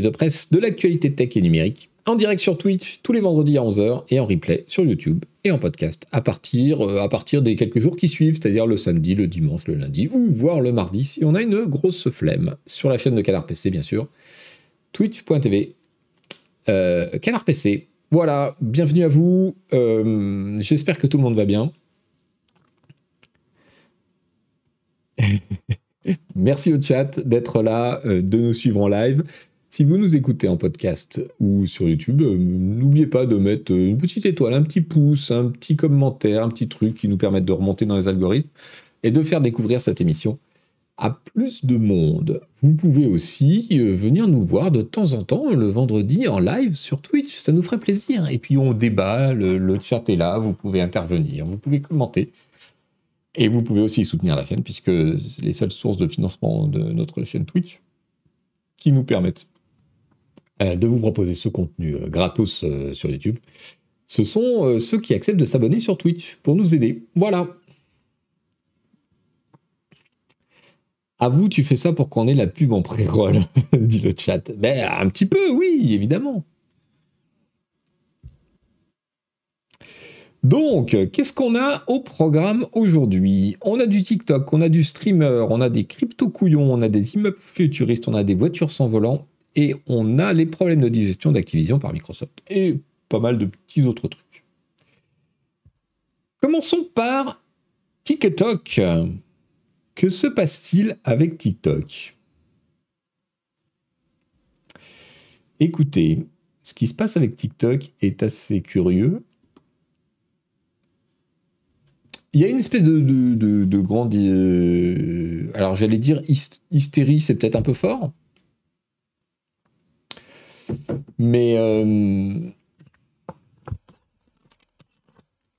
de presse de l'actualité tech et numérique, en direct sur Twitch tous les vendredis à 11h et en replay sur YouTube et en podcast à partir, euh, à partir des quelques jours qui suivent, c'est-à-dire le samedi, le dimanche, le lundi ou voire le mardi si on a une grosse flemme. Sur la chaîne de Canard PC, bien sûr, twitch.tv. Euh, Canard PC. Voilà, bienvenue à vous. Euh, j'espère que tout le monde va bien. Merci au chat d'être là, euh, de nous suivre en live. Si vous nous écoutez en podcast ou sur YouTube, euh, n'oubliez pas de mettre euh, une petite étoile, un petit pouce, un petit commentaire, un petit truc qui nous permette de remonter dans les algorithmes et de faire découvrir cette émission à plus de monde. Vous pouvez aussi venir nous voir de temps en temps le vendredi en live sur Twitch, ça nous ferait plaisir. Et puis on débat, le, le chat est là, vous pouvez intervenir, vous pouvez commenter. Et vous pouvez aussi soutenir la chaîne, puisque c'est les seules sources de financement de notre chaîne Twitch qui nous permettent euh, de vous proposer ce contenu euh, gratos euh, sur YouTube. Ce sont ceux qui acceptent de s'abonner sur Twitch pour nous aider. Voilà. À vous, tu fais ça pour qu'on ait la pub en pré-roll, dit le chat. Ben, un petit peu, oui, évidemment. Donc, qu'est-ce qu'on a au programme aujourd'hui? On a du TikTok, on a du streamer, on a des crypto-couillons, on a des immeubles futuristes, on a des voitures sans volant et on a les problèmes de digestion d'Activision par Microsoft et pas mal de petits autres trucs. Commençons par TikTok. Que se passe-t-il avec TikTok? Écoutez, ce qui se passe avec TikTok est assez curieux il y a une espèce de, de, grande. Euh, alors, j'allais dire hystérie, c'est peut-être un peu fort. Mais. Euh,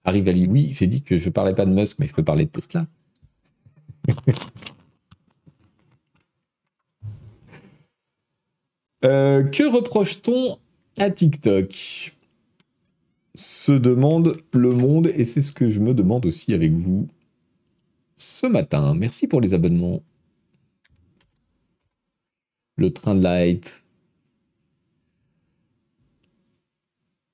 oui, j'ai dit que je parlais pas de Musk, mais je peux parler de Tesla. Euh, que reproche-t-on à TikTok? Se demande le monde et c'est ce que je me demande aussi avec vous ce matin. Merci pour les abonnements. Le train de l'hype.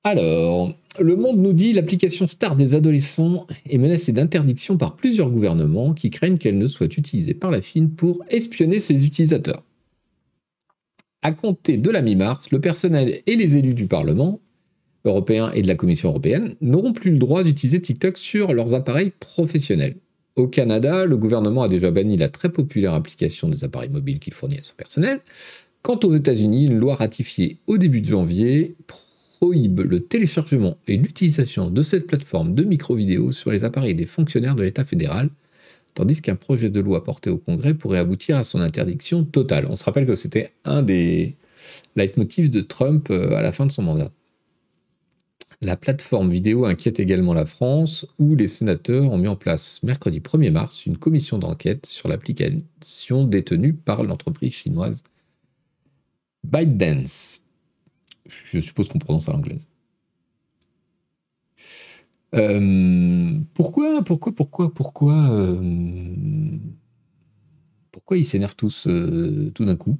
Alors, le monde nous dit l'application star des adolescents est menacée d'interdiction par plusieurs gouvernements qui craignent qu'elle ne soit utilisée par la Chine pour espionner ses utilisateurs. À compter de la mi-mars, le personnel et les élus du Parlement européens et de la Commission européenne n'auront plus le droit d'utiliser TikTok sur leurs appareils professionnels. Au Canada, le gouvernement a déjà banni la très populaire application des appareils mobiles qu'il fournit à son personnel. Quant aux États-Unis, une loi ratifiée au début de janvier prohibe le téléchargement et l'utilisation de cette plateforme de micro-vidéo sur les appareils des fonctionnaires de l'État fédéral, tandis qu'un projet de loi porté au Congrès pourrait aboutir à son interdiction totale. On se rappelle que c'était un des leitmotifs de Trump euh, à la fin de son mandat. La plateforme vidéo inquiète également la France, où les sénateurs ont mis en place mercredi 1er mars une commission d'enquête sur l'application détenue par l'entreprise chinoise ByteDance. Je suppose qu'on prononce à l'anglaise. Euh, pourquoi, pourquoi, pourquoi, pourquoi, euh, pourquoi ils s'énervent tous euh, tout d'un coup?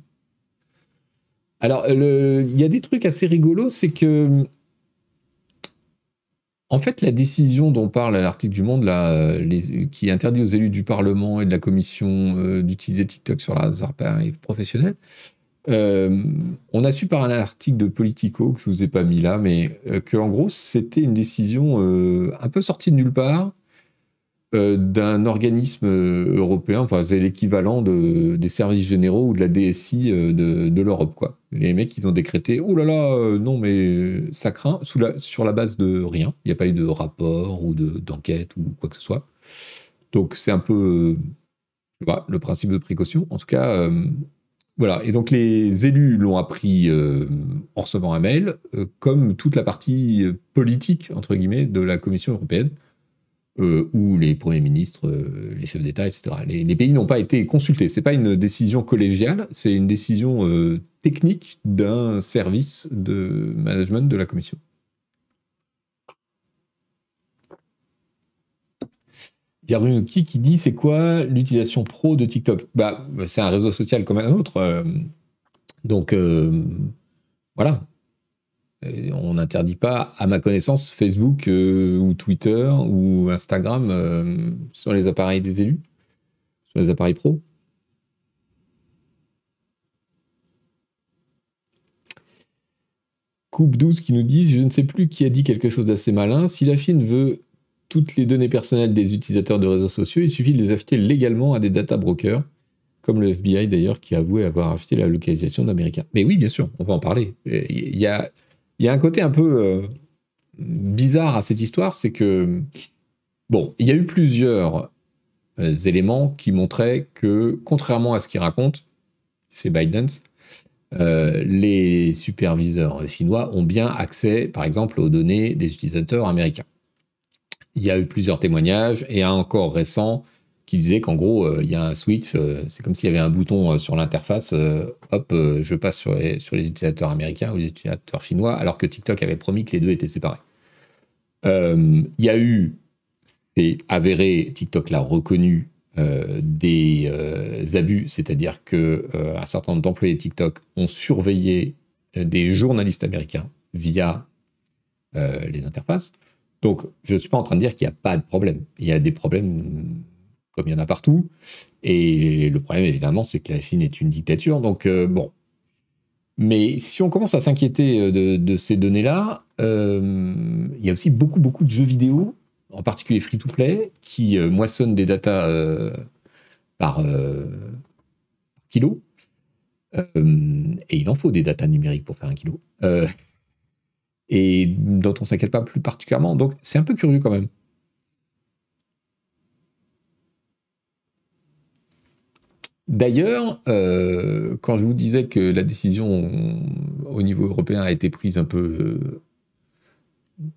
Alors, il y a des trucs assez rigolos, c'est que en fait, la décision dont parle l'article du Monde, là, qui interdit aux élus du Parlement et de la Commission d'utiliser TikTok sur leurs appareils professionnels, euh, on a su par un article de Politico, que je ne vous ai pas mis là, mais qu'en gros, c'était une décision un peu sortie de nulle part, euh, d'un organisme euh, européen, enfin c'est l'équivalent de, des services généraux ou de la DSI euh, de, l'Europe. quoi. Les mecs, ils ont décrété, oh là là, non mais ça craint, sur la base de rien. Il n'y a pas eu de rapport ou d'enquête ou quoi que ce soit. Donc c'est un peu le principe de précaution. En tout cas, voilà. Et donc les élus l'ont appris en recevant un mail, comme toute la partie politique, entre guillemets, de la Commission européenne euh, ou les premiers ministres, euh, les chefs d'État, etc. Les, pays n'ont pas été consultés. C'est pas une décision collégiale, c'est une décision euh, technique d'un service de management de la Commission. Pierre qui qui dit c'est quoi l'utilisation pro de TikTok? Bah, c'est un réseau social comme un autre. Donc, voilà. on n'interdit pas, à ma connaissance, Facebook ou Twitter ou Instagram sur les appareils des élus, sur les appareils pro. Coupe 12 qui nous dit Je ne sais plus qui a dit quelque chose d'assez malin. Si la Chine veut toutes les données personnelles des utilisateurs de réseaux sociaux, il suffit de les acheter légalement à des data brokers, comme le FBI d'ailleurs qui a avoué avoir acheté la localisation d'Américains. Mais oui, bien sûr, on va en parler. Il y a, il y a un côté un peu euh, bizarre à cette histoire, c'est que, bon, il y a eu plusieurs euh, éléments qui montraient que, contrairement à ce qu'il raconte chez Biden, euh, les superviseurs chinois ont bien accès, par exemple, aux données des utilisateurs américains. Il y a eu plusieurs témoignages et un encore récent qui disait qu'en gros, euh, il y a un switch, euh, c'est comme s'il y avait un bouton sur l'interface, hop, je passe sur les, sur les, utilisateurs américains ou les utilisateurs chinois, alors que TikTok avait promis que les deux étaient séparés. il y a eu, c'est avéré, TikTok l'a reconnu, euh, des euh, abus, c'est-à-dire que euh, un certain nombre d'employés de TikTok ont surveillé des journalistes américains via les interfaces. Donc, je ne suis pas en train de dire qu'il n'y a pas de problème. Il y a des problèmes comme il y en a partout. Et le problème, évidemment, c'est que la Chine est une dictature. Donc, bon. Mais si on commence à s'inquiéter de, de, ces données-là, il y a aussi beaucoup, beaucoup de jeux vidéo en particulier free-to-play, qui euh, moissonne des datas euh, par euh, kilo. et il en faut des datas numériques pour faire un kilo. Et dont on s'inquiète pas plus particulièrement. Donc c'est un peu curieux quand même. D'ailleurs, quand je vous disais que la décision au niveau européen a été prise un peu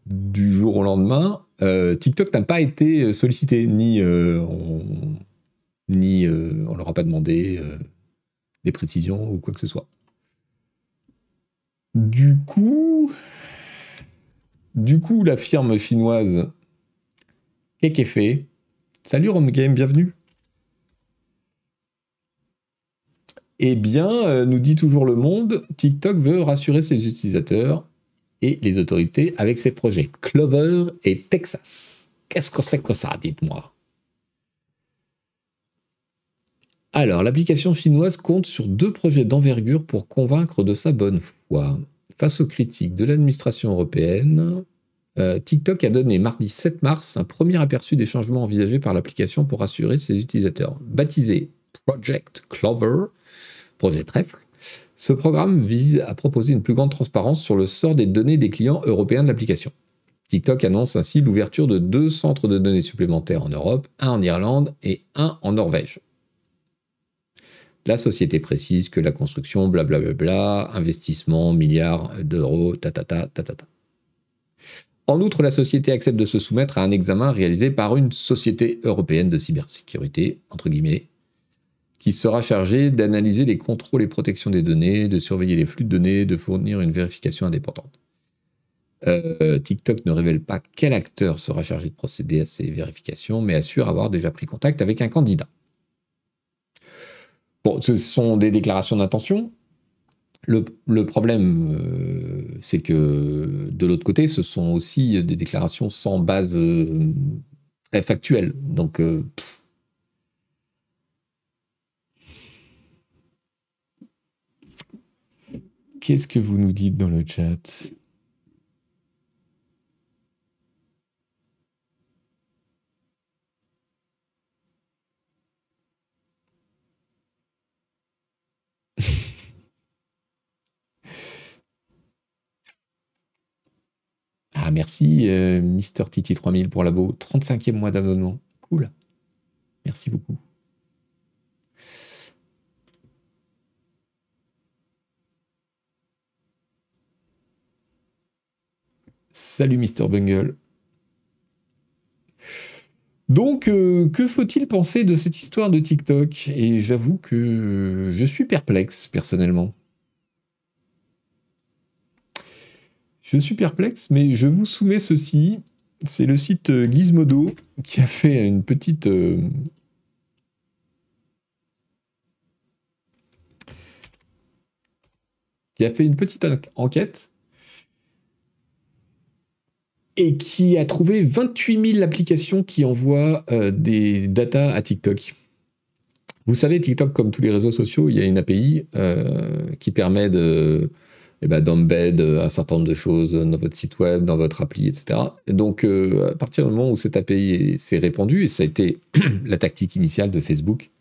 du jour au lendemain, euh, TikTok n'a pas été sollicité, ni euh, on, ni euh, on leur a pas demandé des précisions ou quoi que ce soit. Du coup, du coup, la firme chinoise fait salut Game, bienvenue. Eh bien, nous dit toujours le monde, TikTok veut rassurer ses utilisateurs et les autorités avec ces projets Clover et Texas. Qu'est-ce que c'est que ça, dites-moi? Alors, l'application chinoise compte sur deux projets d'envergure pour convaincre de sa bonne foi. Face aux critiques de l'administration européenne, euh, TikTok a donné mardi 7 mars un premier aperçu des changements envisagés par l'application pour assurer ses utilisateurs. Baptisé Project Clover, projet trèfle, ce programme vise à proposer une plus grande transparence sur le sort des données des clients européens de l'application. TikTok annonce ainsi l'ouverture de deux centres de données supplémentaires en Europe, un en Irlande et un en Norvège. La société précise que la construction, blablabla, investissement, milliards d'euros, tatata, tatata. En outre, la société accepte de se soumettre à un examen réalisé par une société européenne de cybersécurité, entre guillemets, qui sera chargé d'analyser les contrôles et protections des données, de surveiller les flux de données, de fournir une vérification indépendante. Euh, TikTok ne révèle pas quel acteur sera chargé de procéder à ces vérifications, mais assure avoir déjà pris contact avec un candidat. Bon, ce sont des déclarations d'intention. Le, problème, euh, c'est que de l'autre côté, ce sont aussi des déclarations sans base euh, factuelle. Donc, Qu'est-ce que vous nous dites dans le chat? Ah, merci, euh, Mister Titi 3000 pour l'abo. 35e mois d'abonnement. Cool. Merci beaucoup. Salut Mr. Bungle. Donc, euh, que faut-il penser de cette histoire de TikTok? Et j'avoue que je suis perplexe, personnellement. Je suis perplexe, mais je vous soumets ceci. C'est le site Gizmodo qui a fait une petite... Euh, qui a fait une petite enquête et qui a trouvé 28 000 applications qui envoient euh, des datas à TikTok. Vous savez, TikTok, comme tous les réseaux sociaux, il y a une API euh, qui permet de, eh ben, d'embed un certain nombre de choses dans votre site web, dans votre appli, etc. donc, euh, à partir du moment où cette API s'est répandue, et ça a été la tactique initiale de Facebook,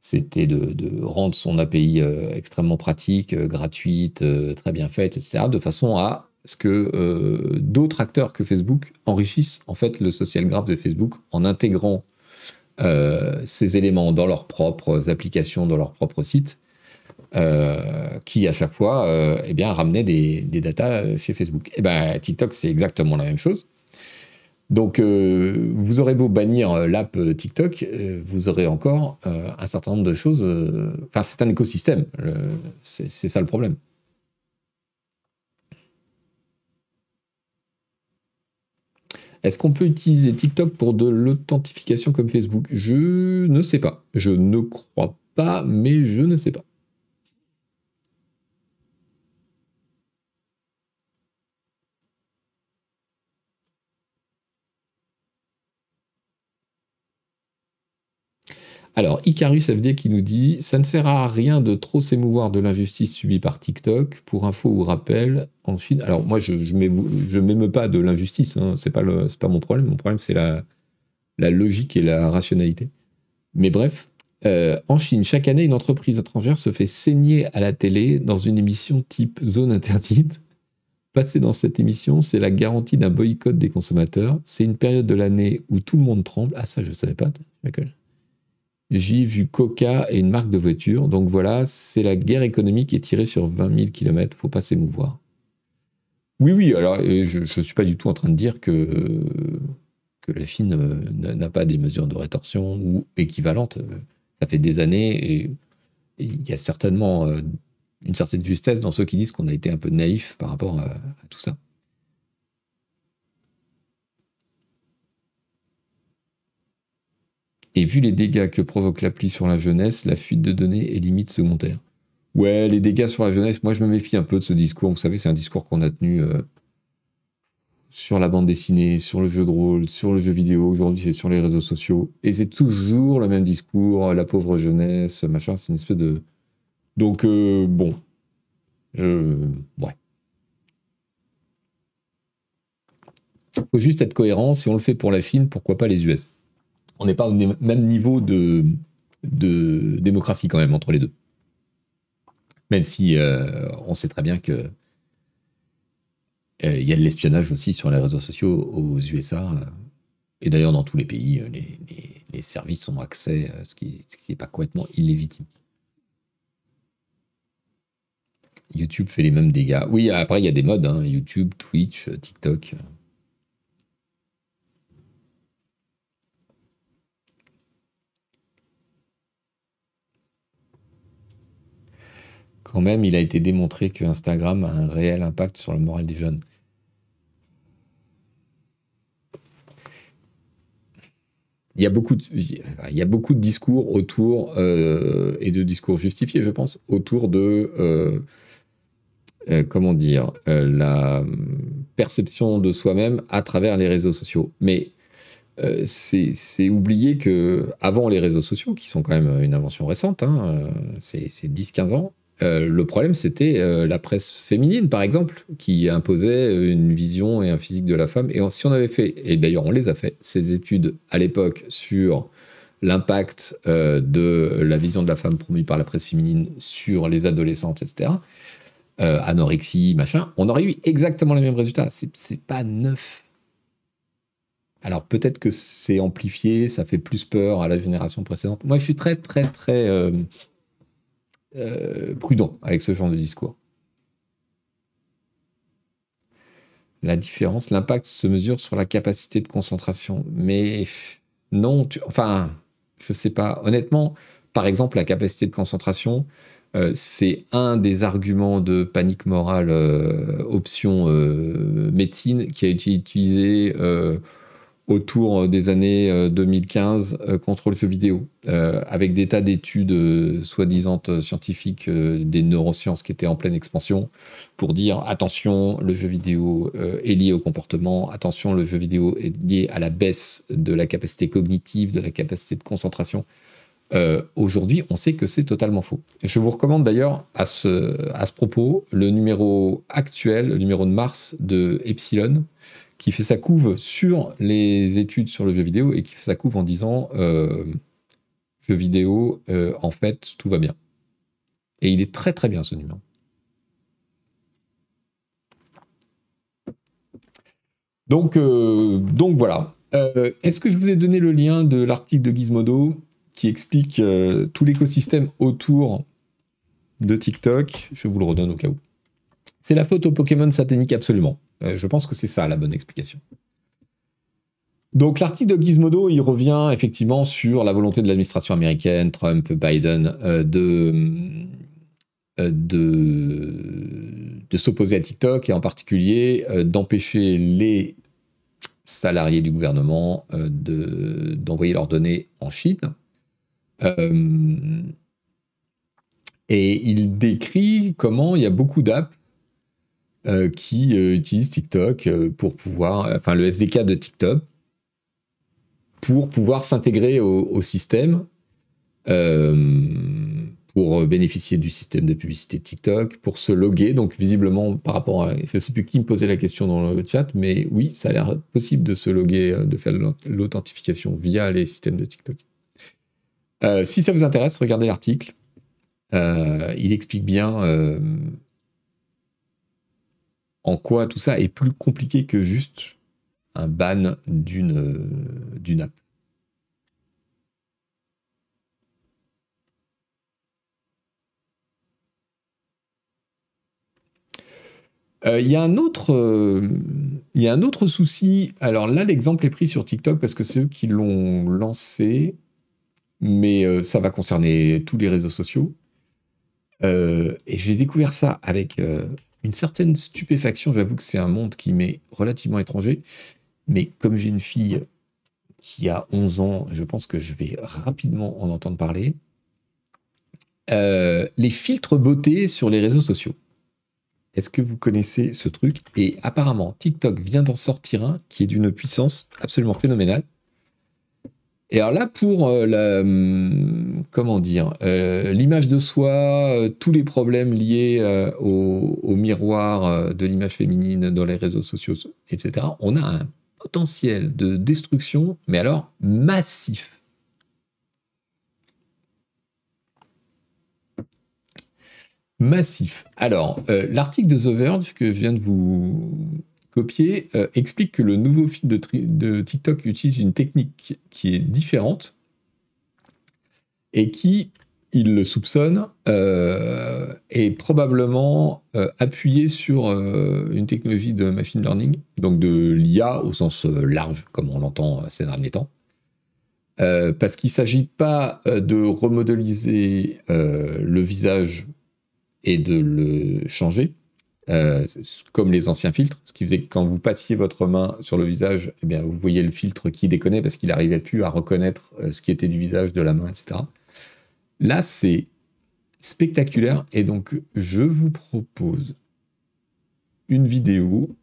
c'était de, rendre son API extrêmement pratique, gratuite, très bien faite, etc., de façon à ce que euh, d'autres acteurs que Facebook enrichissent en fait le social graph de Facebook en intégrant euh, ces éléments dans leurs propres applications, dans leurs propres sites, euh, qui à chaque fois eh bien, ramenaient des, des datas chez Facebook. Et eh ben, TikTok, c'est exactement la même chose. Donc, vous aurez beau bannir l'app TikTok, vous aurez encore un certain nombre de choses. Enfin, c'est un écosystème. c'est ça le problème. Est-ce qu'on peut utiliser TikTok pour de l'authentification comme Facebook? Je ne sais pas. Je ne crois pas, mais je ne sais pas. Alors, Icarus FD qui nous dit Ça ne sert à rien de trop s'émouvoir de l'injustice subie par TikTok. Pour info ou rappel, en Chine. Alors, moi, je ne m'émeus pas de l'injustice. Hein, Ce n'est pas, mon problème. Mon problème, c'est la, logique et la rationalité. Mais bref, euh, en Chine, chaque année, une entreprise étrangère se fait saigner à la télé dans une émission type zone interdite. Passer dans cette émission, c'est la garantie d'un boycott des consommateurs. C'est une période de l'année où tout le monde tremble. Ah, ça, je ne savais pas. J'ai vu Coca et une marque de voiture. Donc voilà, c'est la guerre économique qui est tirée sur 20 000 km. Faut pas s'émouvoir. Oui, oui, alors euh, je ne suis pas du tout en train de dire que, que la Chine euh, n'a pas des mesures de rétorsion ou équivalentes. Ça fait des années et il y a certainement euh, une certaine justesse dans ceux qui disent qu'on a été un peu naïf par rapport à tout ça. Et vu les dégâts que provoque l'appli sur la jeunesse, la fuite de données est limite secondaire. Ouais, les dégâts sur la jeunesse, moi je me méfie un peu de ce discours. Vous savez, c'est un discours qu'on a tenu euh, sur la bande dessinée, sur le jeu de rôle, sur le jeu vidéo. Aujourd'hui, c'est sur les réseaux sociaux. Et c'est toujours le même discours, la pauvre jeunesse, machin. C'est une espèce de. Donc, euh, bon. Je. Ouais. Faut juste être cohérent. Si on le fait pour la Chine, pourquoi pas les US on n'est pas au même niveau de, démocratie quand même entre les deux. Même si euh, on sait très bien que euh, il y a de l'espionnage aussi sur les réseaux sociaux aux USA. Euh, et d'ailleurs, dans tous les pays, les, services ont accès, ce qui n'est pas complètement illégitime. YouTube fait les mêmes dégâts. Oui, après, il y a des modes, hein, YouTube, Twitch, TikTok. Quand même, il a été démontré que Instagram a un réel impact sur le moral des jeunes. Il y a beaucoup de, discours autour, euh, et de discours justifiés, je pense, autour de, euh, euh, comment dire, la perception de soi-même à travers les réseaux sociaux. Mais c'est oublier que avant les réseaux sociaux, qui sont quand même une invention récente, hein, c'est 10-15 ans, euh, le problème, c'était euh, la presse féminine, par exemple, qui imposait une vision et un physique de la femme. Et si on avait fait, et d'ailleurs on les a fait, ces études à l'époque sur l'impact euh, de la vision de la femme promue par la presse féminine sur les adolescentes, etc., anorexie, machin, on aurait eu exactement les mêmes résultats. C'est pas neuf. Alors peut-être que c'est amplifié, ça fait plus peur à la génération précédente. Moi, je suis très, très, très euh, prudent avec ce genre de discours. La différence, l'impact se mesure sur la capacité de concentration. Mais non, enfin, je sais pas. Honnêtement, par exemple, la capacité de concentration, euh, c'est un des arguments de panique morale euh, option médecine qui a été utilisé autour des années 2015 contre le jeu vidéo, avec des tas d'études soi-disant scientifiques des neurosciences qui étaient en pleine expansion, pour dire attention, le jeu vidéo est lié au comportement, attention, le jeu vidéo est lié à la baisse de la capacité cognitive, de la capacité de concentration. Euh, aujourd'hui, on sait que c'est totalement faux. Je vous recommande d'ailleurs à ce, à ce propos le numéro actuel, le numéro de mars de Epsilon, qui fait sa couve sur les études sur le jeu vidéo et qui fait sa couve en disant euh, jeu vidéo, euh, en fait, tout va bien. Et il est très très bien ce numéro. Donc, donc voilà. Est-ce que je vous ai donné le lien de l'article de Gizmodo qui explique euh, tout l'écosystème autour de TikTok? Je vous le redonne au cas où. C'est la photo Pokémon satanique absolument. Euh, je pense que c'est ça la bonne explication. Donc l'article de Gizmodo, il revient effectivement sur la volonté de l'administration américaine, Trump, Biden, euh, de, de, de s'opposer à TikTok et en particulier d'empêcher les salariés du gouvernement d'envoyer leurs données en Chine euh, et il décrit comment il y a beaucoup d'apps euh, qui euh, utilisent TikTok pour pouvoir, enfin le SDK de TikTok, pour pouvoir s'intégrer au, système, pour bénéficier du système de publicité de TikTok, pour se loguer. Donc visiblement, par rapport à, je ne sais plus qui me posait la question dans le chat, mais oui, ça a l'air possible de se loguer, de faire l'authentification via les systèmes de TikTok. Euh, si ça vous intéresse, regardez l'article. Euh, il explique bien euh, en quoi tout ça est plus compliqué que juste un ban d'une app. Il y, a un autre, il y a un autre souci. Alors là, l'exemple est pris sur TikTok parce que c'est eux qui l'ont lancé mais euh, ça va concerner tous les réseaux sociaux. Euh, et j'ai découvert ça avec euh, une certaine stupéfaction. J'avoue que c'est un monde qui m'est relativement étranger. Mais comme j'ai une fille qui a 11 ans, je pense que je vais rapidement en entendre parler. les filtres beauté sur les réseaux sociaux. Est-ce que vous connaissez ce truc? Et apparemment, TikTok vient d'en sortir un qui est d'une puissance absolument phénoménale. Et alors là, pour euh, la, hum, comment dire, euh, l'image de soi, euh, tous les problèmes liés au, miroir de l'image féminine dans les réseaux sociaux, etc., on a un potentiel de destruction, mais alors massif. Massif. Alors, l'article de The Verge que je viens de vous copier euh, explique que le nouveau fil de, TikTok utilise une technique qui est différente et qui, il le soupçonne, euh, est probablement euh, appuyé sur une technologie de machine learning, donc de l'IA au sens large, comme on l'entend ces derniers temps. parce qu'il ne s'agit pas de remodéliser le visage et de le changer, euh, comme les anciens filtres, ce qui faisait que quand vous passiez votre main sur le visage, eh bien, vous voyez le filtre qui déconnait parce qu'il n'arrivait plus à reconnaître euh, ce qui était du visage, de la main, etc. Là, c'est spectaculaire et donc je vous propose une vidéo.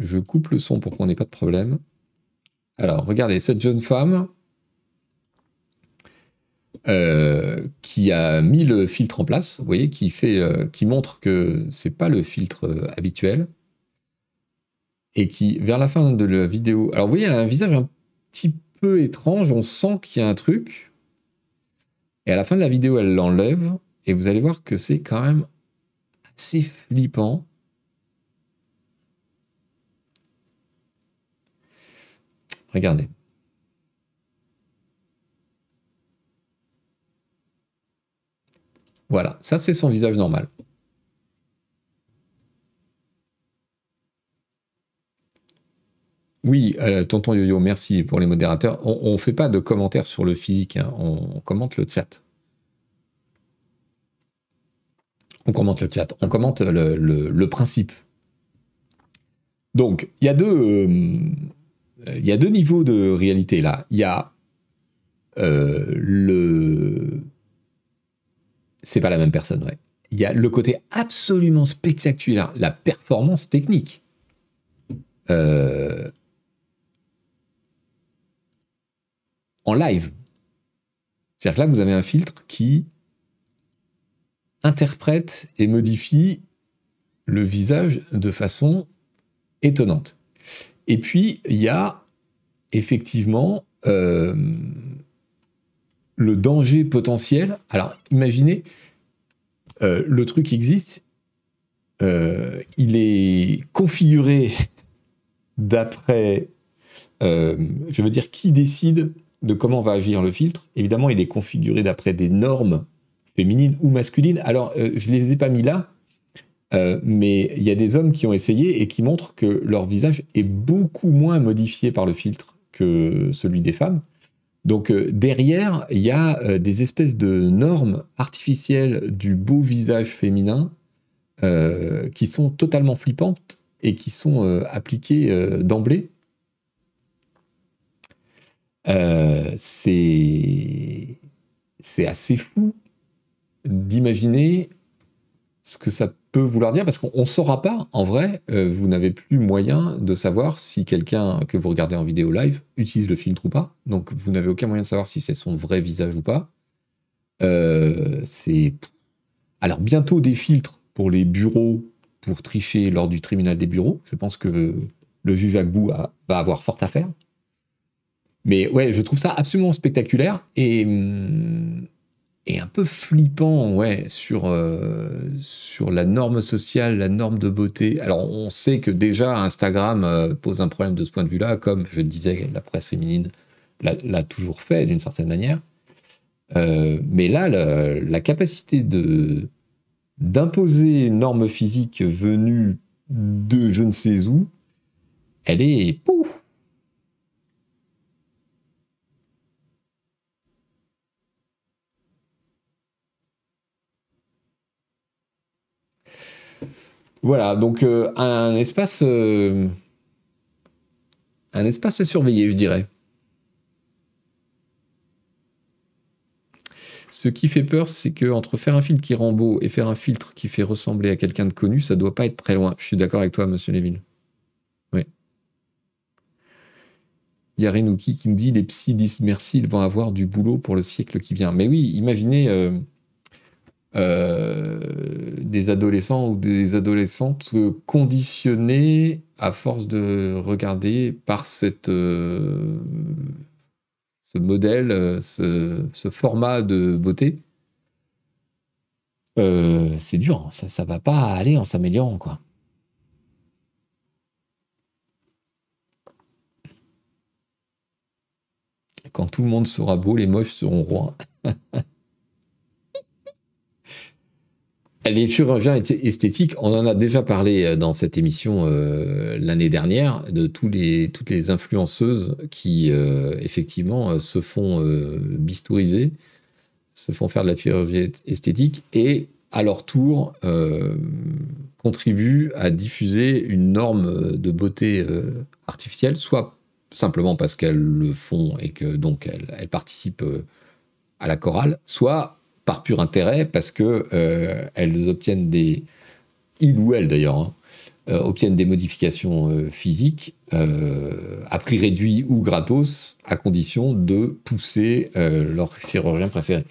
Je coupe le son pour qu'on n'ait pas de problème. Alors, regardez, cette jeune femme, qui a mis le filtre en place, vous voyez, qui, euh, montre que c'est pas le filtre euh, habituel, et qui, vers la fin de la vidéo, alors vous voyez, elle a un visage un petit peu étrange, on sent qu'il y a un truc, et à la fin de la vidéo, elle l'enlève, et vous allez voir que c'est quand même assez flippant. Regardez. Voilà, ça c'est son visage normal. Oui, euh, tonton Yo-Yo, merci pour les modérateurs. On ne fait pas de commentaires sur le physique, hein. on, commente le chat. On commente le chat, on commente le, principe. Donc, il y a deux, euh, y a deux niveaux de réalité là. Il y a euh, le. C'est pas la même personne, ouais. Il y a le côté absolument spectaculaire, la performance technique. Euh, en live. C'est-à-dire que là, vous avez un filtre qui interprète et modifie le visage de façon étonnante. Et puis, il y a effectivement euh, le danger potentiel. Alors, imaginez, euh, le truc existe, euh, il est configuré d'après, je veux dire, qui décide de comment va agir le filtre. Évidemment, il est configuré d'après des normes féminines ou masculines. Alors, je ne les ai pas mis là, euh, mais il y a des hommes qui ont essayé et qui montrent que leur visage est beaucoup moins modifié par le filtre que celui des femmes. Donc euh, derrière, il y a euh, des espèces de normes artificielles du beau visage féminin qui sont totalement flippantes et qui sont appliquées d'emblée. c'est assez fou d'imaginer ce que ça peut vouloir dire parce qu'on ne saura pas, en vrai, euh, vous n'avez plus moyen de savoir si quelqu'un que vous regardez en vidéo live utilise le filtre ou pas. Donc vous n'avez aucun moyen de savoir si c'est son vrai visage ou pas. Euh, c'est alors bientôt des filtres pour les bureaux pour tricher lors du tribunal des bureaux. Je pense que le juge Agbou va avoir fort à faire. Mais ouais, je trouve ça absolument spectaculaire et hum, et un peu flippant, ouais, sur, euh, sur la norme sociale, la norme de beauté. Alors, on sait que déjà Instagram euh, pose un problème de ce point de vue-là, comme je disais, la presse féminine l'a toujours fait d'une certaine manière. Euh, mais là, la, capacité de d'imposer une norme physique venue de je ne sais où, elle est pouf, Voilà, donc euh, un espace, euh, un espace à surveiller, je dirais. Ce qui fait peur, c'est que entre faire un filtre qui rend beau et faire un filtre qui fait ressembler à quelqu'un de connu, ça doit pas être très loin. Je suis d'accord avec toi, Monsieur Lévin. Oui. Il y qui nous dit les psys disent merci, ils vont avoir du boulot pour le siècle qui vient. Mais oui, imaginez. Euh, euh, des adolescents ou des adolescentes conditionnés à force de regarder par cette, euh, ce modèle, euh, ce, format de beauté. c'est dur, hein. ça, ça va pas aller en s'améliorant, quoi. Quand tout le monde sera beau, les moches seront rois. Les chirurgiens esthétiques, on en a déjà parlé euh, dans cette émission euh, l'année dernière, de toutes les influenceuses qui, euh, effectivement, se font bistouriser, se font faire de la chirurgie esthétique et, à leur tour, contribuent à diffuser une norme de beauté artificielle, soit simplement parce qu'elles le font et que donc elles participent à la chorale, soit par pur intérêt, parce que euh, elles obtiennent des, il ou elle d'ailleurs, hein, euh, obtiennent des modifications euh, physiques à prix réduit ou gratos, à condition de pousser leur chirurgien préféré.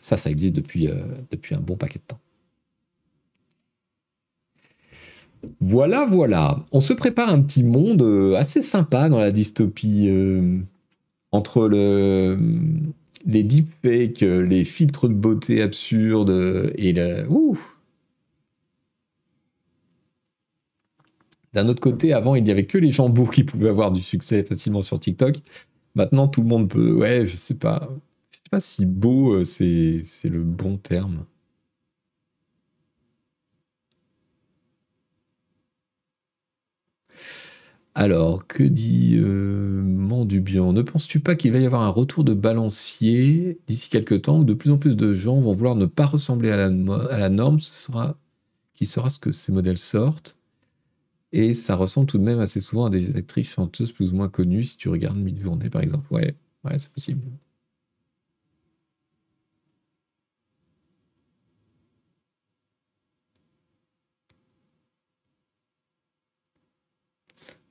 Ça, ça existe depuis, depuis un bon paquet de temps. Voilà, voilà. On se prépare un petit monde assez sympa dans la dystopie entre le les deepfakes, euh, les filtres de beauté absurdes et. Ouh D'un autre côté, avant, il n'y avait que les gens beaux qui pouvaient avoir du succès facilement sur TikTok. Maintenant, tout le monde peut. Ouais, je sais pas. Je sais pas si beau, euh, c'est le bon terme. Alors, que dit euh, Mandubian? Ne penses-tu pas qu'il va y avoir un retour de balancier d'ici quelques temps où de plus en plus de gens vont vouloir ne pas ressembler à la, norme? Ce sera qui sera ce que ces modèles sortent Et ça ressemble tout de même assez souvent à des actrices chanteuses plus ou moins connues si tu regardes Mid-journée par exemple. Ouais, ouais, c'est possible.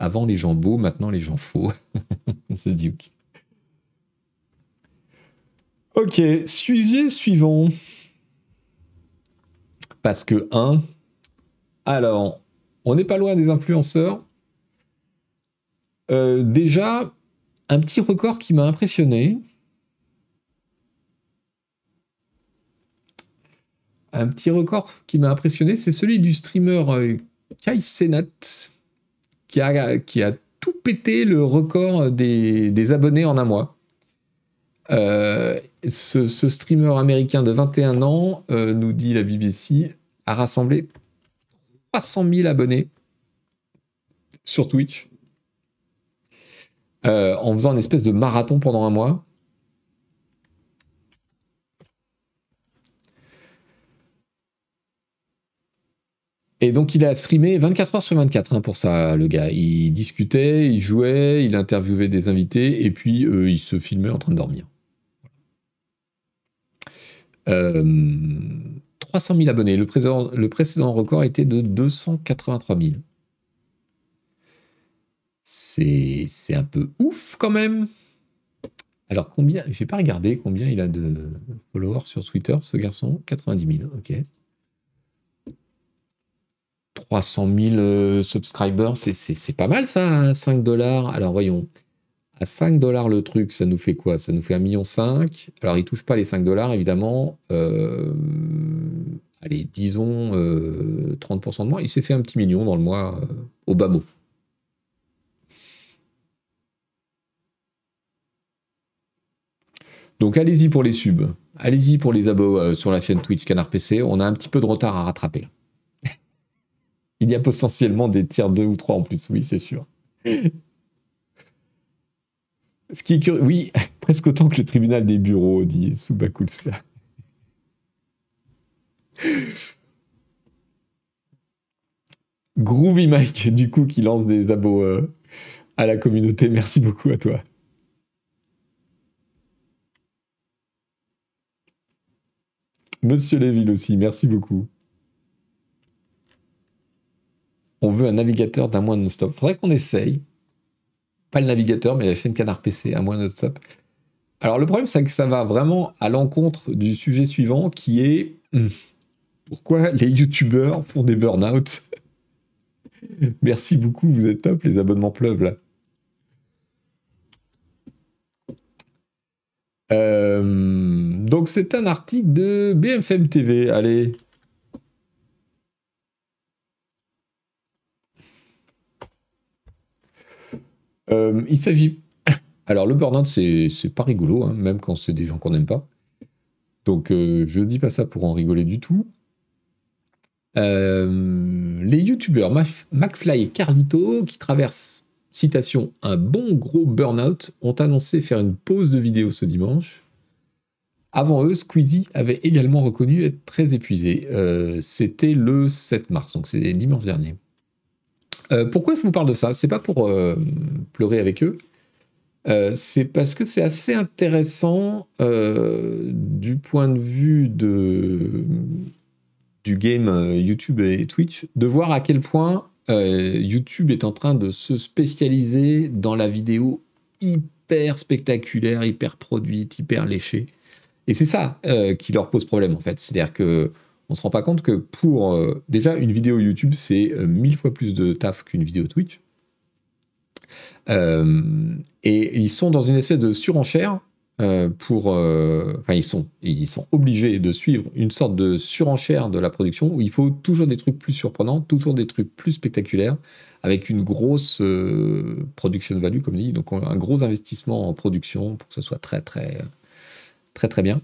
Avant les gens beaux, maintenant les gens faux. Ce Duke. Ok, sujet suivant. Parce que, un, alors, on n'est pas loin des influenceurs. Euh, déjà, un petit record qui m'a impressionné. Un petit record qui m'a impressionné, c'est celui du streamer euh, Kai Senat qui a, tout pété le record des, abonnés en un mois. Euh, ce, streamer américain de 21 ans, euh, nous dit la BBC, a rassemblé 300 000 abonnés sur Twitch euh, en faisant une espèce de marathon pendant un mois. Et donc il a streamé 24 heures sur 24 hein, pour ça, le gars. Il discutait, il jouait, il interviewait des invités, et puis euh, il se filmait en train de dormir. 300 euh, 000 abonnés. Le, le précédent record était de 283 000. C'est un peu ouf quand même. Alors combien J'ai pas regardé combien il a de followers sur Twitter, ce garçon? 90 000. Ok. 300 000 euh, subscribers, c'est pas mal ça, 5 dollars. Alors voyons, à 5 dollars le truc, ça nous fait quoi? Ça nous fait 1,5 million. Alors il touche pas les 5 dollars évidemment. Euh, allez, disons 30% euh, de moins. Il s'est fait un petit million dans le mois au bas mot. Donc allez-y pour les subs, allez-y pour les abos sur la chaîne Twitch Canard PC. On a un petit peu de retard à rattraper. Il y a potentiellement des tiers 2 ou 3 en plus, oui, c'est sûr. Ce qui est curieux, oui, presque autant que le tribunal des bureaux, dit Subakulska. Groovy Mike, du coup, qui lance des abos euh, à la communauté. Merci beaucoup à toi. Monsieur Léville aussi, merci beaucoup. On veut un navigateur d'un mois non-stop. Faudrait qu'on essaye. Pas le navigateur, mais la chaîne Canard PC à mois non-stop. Alors le problème, c'est que ça va vraiment à l'encontre du sujet suivant qui est hmm, pourquoi les youtubeurs font des burn-out? Merci beaucoup, vous êtes top, les abonnements pleuvent là. Euh, donc c'est un article de BFM TV. Allez, Euh, il s'agit. Alors, le burn-out, c'est pas rigolo, hein, même quand c'est des gens qu'on n'aime pas. Donc, euh, je dis pas ça pour en rigoler du tout. Euh, les youtubeurs McFly et Carlito, qui traversent, citation, un bon gros burn-out, ont annoncé faire une pause de vidéo ce dimanche. Avant eux, Squeezie avait également reconnu être très épuisé. C'était le 7 mars, donc c'est dimanche dernier. Euh, pourquoi je vous parle de ça? C'est pas pour euh, pleurer avec eux. Euh, c'est parce que c'est assez intéressant du point de vue du game YouTube et Twitch de voir à quel point YouTube est en train de se spécialiser dans la vidéo hyper spectaculaire, hyper produite, hyper léchée. Et c'est ça qui leur pose problème en fait. C'est-à-dire que on se rend pas compte que pour euh, déjà une vidéo YouTube, c'est euh, mille fois plus de taf qu'une vidéo Twitch. Euh, et ils sont dans une espèce de surenchère pour, enfin ils sont, ils sont obligés de suivre une sorte de surenchère de la production où il faut toujours des trucs plus surprenants, toujours des trucs plus spectaculaires, avec une grosse production value comme dit, donc un gros investissement en production pour que ce soit très très très très bien.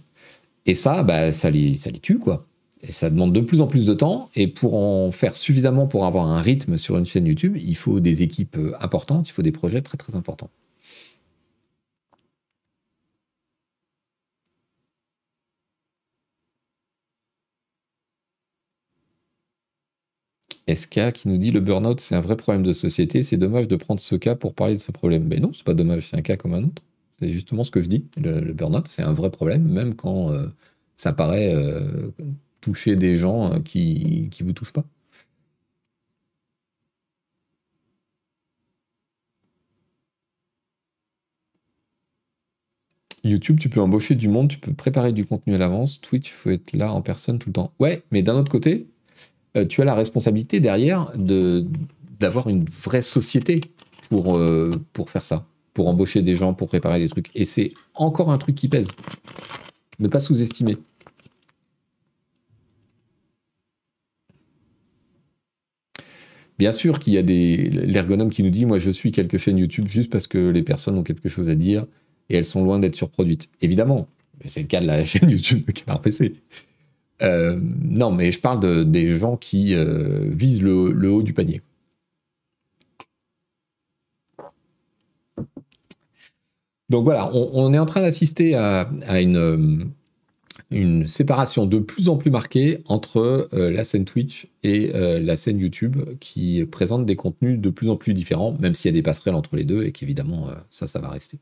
Et ça, bah, ça les, ça les tue quoi. Et ça demande de plus en plus de temps. Et pour en faire suffisamment pour avoir un rythme sur une chaîne YouTube, il faut des équipes euh, importantes, il faut des projets très très importants. SK qui nous dit le burn-out, c'est un vrai problème de société. C'est dommage de prendre ce cas pour parler de ce problème. Mais non, c'est pas dommage, c'est un cas comme un autre. C'est justement ce que je dis. Le, burn-out, c'est un vrai problème, même quand euh, ça paraît euh, toucher des gens euh, qui vous touchent pas. YouTube, tu peux embaucher du monde, tu peux préparer du contenu à l'avance. Twitch, faut être là en personne tout le temps. Ouais, mais d'un autre côté, euh, tu as la responsabilité derrière de, d'avoir une vraie société pour, euh, pour faire ça, pour embaucher des gens, pour préparer des trucs. Et c'est encore un truc qui pèse. Ne pas sous-estimer. Bien sûr qu'il y a des l'ergonome qui nous dit moi je suis quelques chaînes YouTube juste parce que les personnes ont quelque chose à dire et elles sont loin d'être surproduites. Évidemment, c'est le cas de la chaîne YouTube de Canard PC. Euh, non, mais je parle de, des gens qui euh, visent le, haut du panier. Donc voilà, on, est en train d'assister à, une, une, séparation de plus en plus marquée entre euh, la scène Twitch et la scène YouTube qui présente des contenus de plus en plus différents, même s'il y a des passerelles entre les deux et qu'évidemment ça, ça va rester.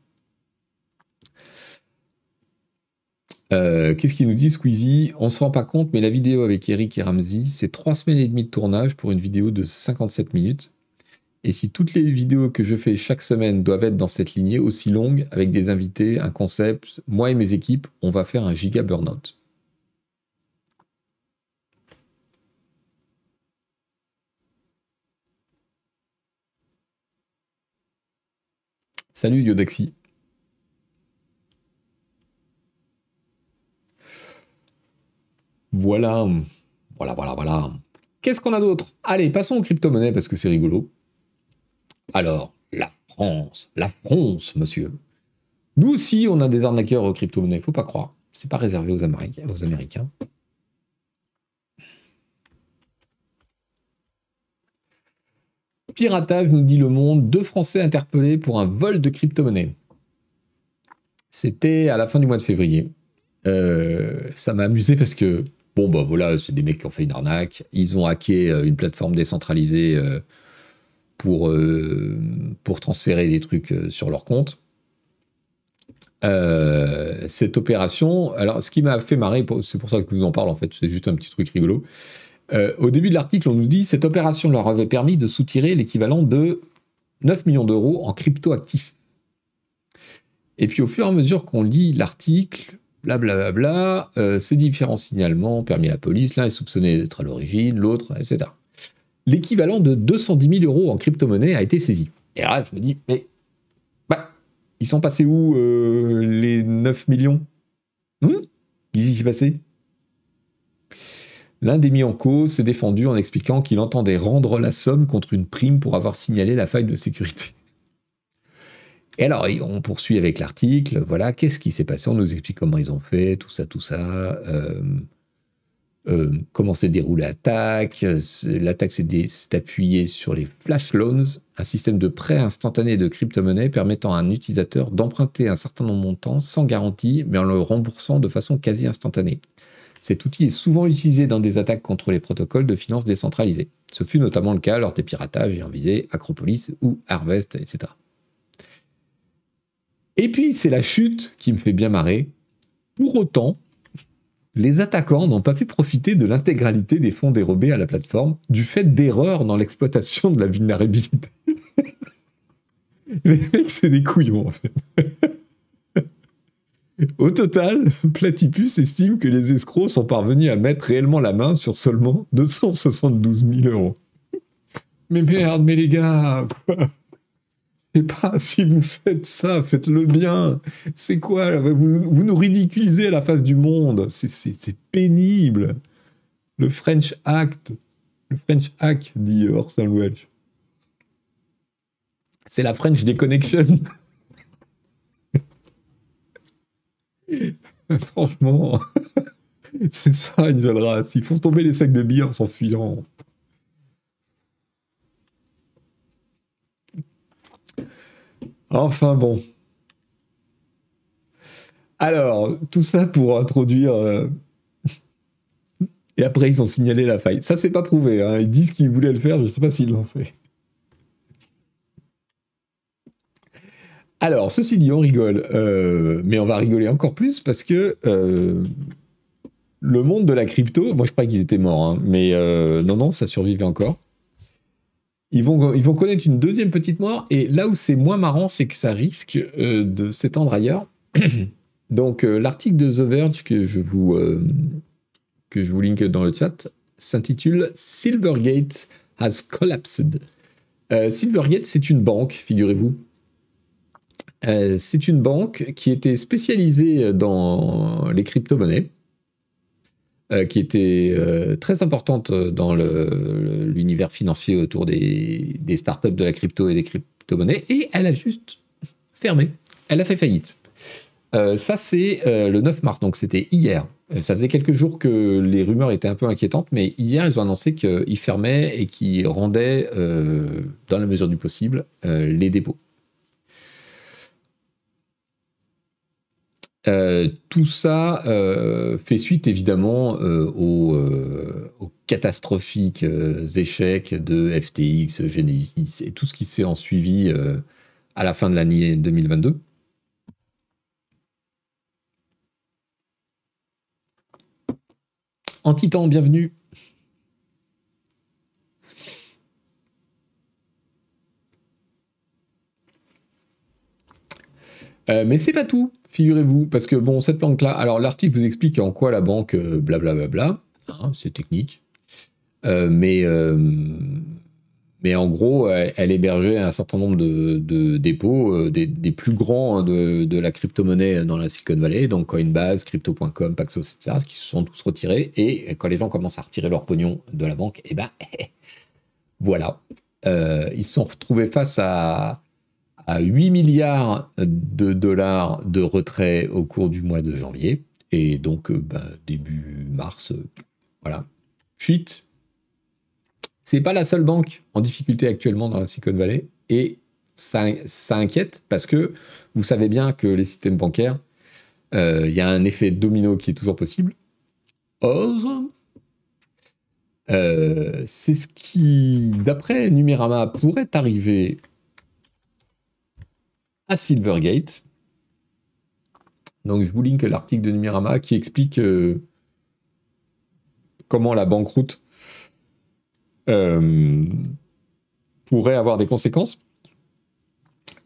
Euh, qu'est-ce qu'il nous dit, Squeezie? On se rend pas compte, mais la vidéo avec Eric et Ramsey, c'est trois semaines et demie de tournage pour une vidéo de 57 minutes. Et si toutes les vidéos que je fais chaque semaine doivent être dans cette lignée aussi longue, avec des invités, un concept, moi et mes équipes, on va faire un giga burnout. Salut Yodaxi. Voilà. Voilà, voilà, voilà. Qu'est-ce qu'on a d'autre? Allez, passons aux crypto-monnaies parce que c'est rigolo. Alors, la France. La France, monsieur. Nous aussi, on a des arnaqueurs aux crypto-monnaies, faut pas croire. C'est pas réservé aux Américains. Piratage, nous dit le monde, deux Français interpellés pour un vol de crypto-monnaie. C'était à la fin du mois de février. Euh, ça m'a amusé parce que Bon, bah voilà, c'est des mecs qui ont fait une arnaque. Ils ont hacké euh, une plateforme décentralisée euh, pour, euh, pour transférer des trucs sur leur compte. cette opération, alors ce qui m'a fait marrer, c'est pour ça que je vous en parle en fait, c'est juste un petit truc rigolo. au début de l'article, on nous dit cette opération leur avait permis de soutirer l'équivalent de 9 millions d'euros en crypto actifs. Et puis au fur et à mesure qu'on lit l'article, blablabla, bla, euh, ces différents signalements permis à la police, l'un est soupçonné d'être à l'origine, l'autre, etc. L'équivalent de 210 000 euros en crypto-monnaie a été saisi. Et là, je me dis, mais bah, ils sont passés où euh, les 9 millions? Hum Qu'est-ce qui s'est passé L'un des mis en cause s'est défendu en expliquant qu'il entendait rendre la somme contre une prime pour avoir signalé la faille de sécurité. Et alors, on poursuit avec l'article. Voilà, qu'est-ce qui s'est passé? On nous explique comment ils ont fait, tout ça, tout ça. Euh, euh, comment s'est déroulée l'attaque. L'attaque s'est appuyée sur les flash loans, un système de prêt instantané de crypto-monnaie permettant à un utilisateur d'emprunter un certain nombre de montants sans garantie, mais en le remboursant de façon quasi instantanée. Cet outil est souvent utilisé dans des attaques contre les protocoles de finances décentralisés. Ce fut notamment le cas lors des piratages ayant visé Acropolis ou Harvest, etc. Et puis, c'est la chute qui me fait bien marrer. Pour autant, les attaquants n'ont pas pu profiter de l'intégralité des fonds dérobés à la plateforme du fait d'erreurs dans l'exploitation de la vulnérabilité. les mecs, c'est des couillons, en fait. Au total, Platypus estime que les escrocs sont parvenus à mettre réellement la main sur seulement 272 000 euros. Mais merde, mais les gars, pas, si vous faites ça, faites-le bien. C'est quoi vous, nous ridiculisez à la face du monde. C'est pénible. Le French Act. Le French Hack, dit Orson Welles. C'est la French Déconnection. Franchement, c'est ça une jeune race. Ils font tomber les sacs de bière en s'enfuyant. Enfin bon. Alors, tout ça pour introduire euh, Et après, ils ont signalé la faille. Ça, c'est pas prouvé. Hein. Ils disent qu'ils voulaient le faire, je sais pas s'ils l'ont fait. Alors, ceci dit, on rigole, euh, mais on va rigoler encore plus parce que euh, le monde de la crypto, moi je croyais qu'ils étaient morts, hein, mais non, non, ça survivait encore. Ils vont, connaître une deuxième petite mort, et là où c'est moins marrant, c'est que ça risque de s'étendre ailleurs. Donc, l'article de The Verge que je vous, que je vous link dans le chat s'intitule Silvergate has collapsed. Silvergate, c'est une banque, figurez-vous, euh, c'est une banque qui était spécialisée dans les crypto-monnaies, euh, qui était euh, très importante dans l'univers financier autour des, des, startups de la crypto et des crypto-monnaies, et elle a juste fermé. Elle a fait faillite. ça, c'est le 9 mars, donc c'était hier. Ça faisait quelques jours que les rumeurs étaient un peu inquiétantes, mais hier, ils ont annoncé qu'ils fermaient et qu'ils rendaient, dans la mesure du possible, les dépôts. Euh, tout ça euh, fait suite évidemment euh, aux, catastrophiques échecs de FTX, Genesis et tout ce qui s'est en suivi à la fin de l'année 2022. Antitan, bienvenue. mais c'est pas tout figurez-vous, parce que bon, cette banque-là, alors l'article vous explique en quoi la banque, blablabla, bla, hein, c'est technique, euh, mais, euh, mais en gros, elle, hébergeait un certain nombre de, dépôts, euh, des, plus grands de, la crypto-monnaie dans la Silicon Valley, donc Coinbase, Crypto.com, Paxos, etc., qui se sont tous retirés, et quand les gens commencent à retirer leur pognon de la banque, eh ben, voilà. ils se sont retrouvés face à à 8 milliards de dollars de retrait au cours du mois de janvier. Et donc, euh, bah, début mars, euh, voilà. Shit. C'est pas la seule banque en difficulté actuellement dans la Silicon Valley. Et ça, ça inquiète parce que vous savez bien que les systèmes bancaires, euh, il y a un effet domino qui est toujours possible. Or, c'est ce qui, d'après Numérama, pourrait arriver à Silvergate. Donc je vous link l'article de Numirama qui explique euh, comment la banqueroute euh, pourrait avoir des conséquences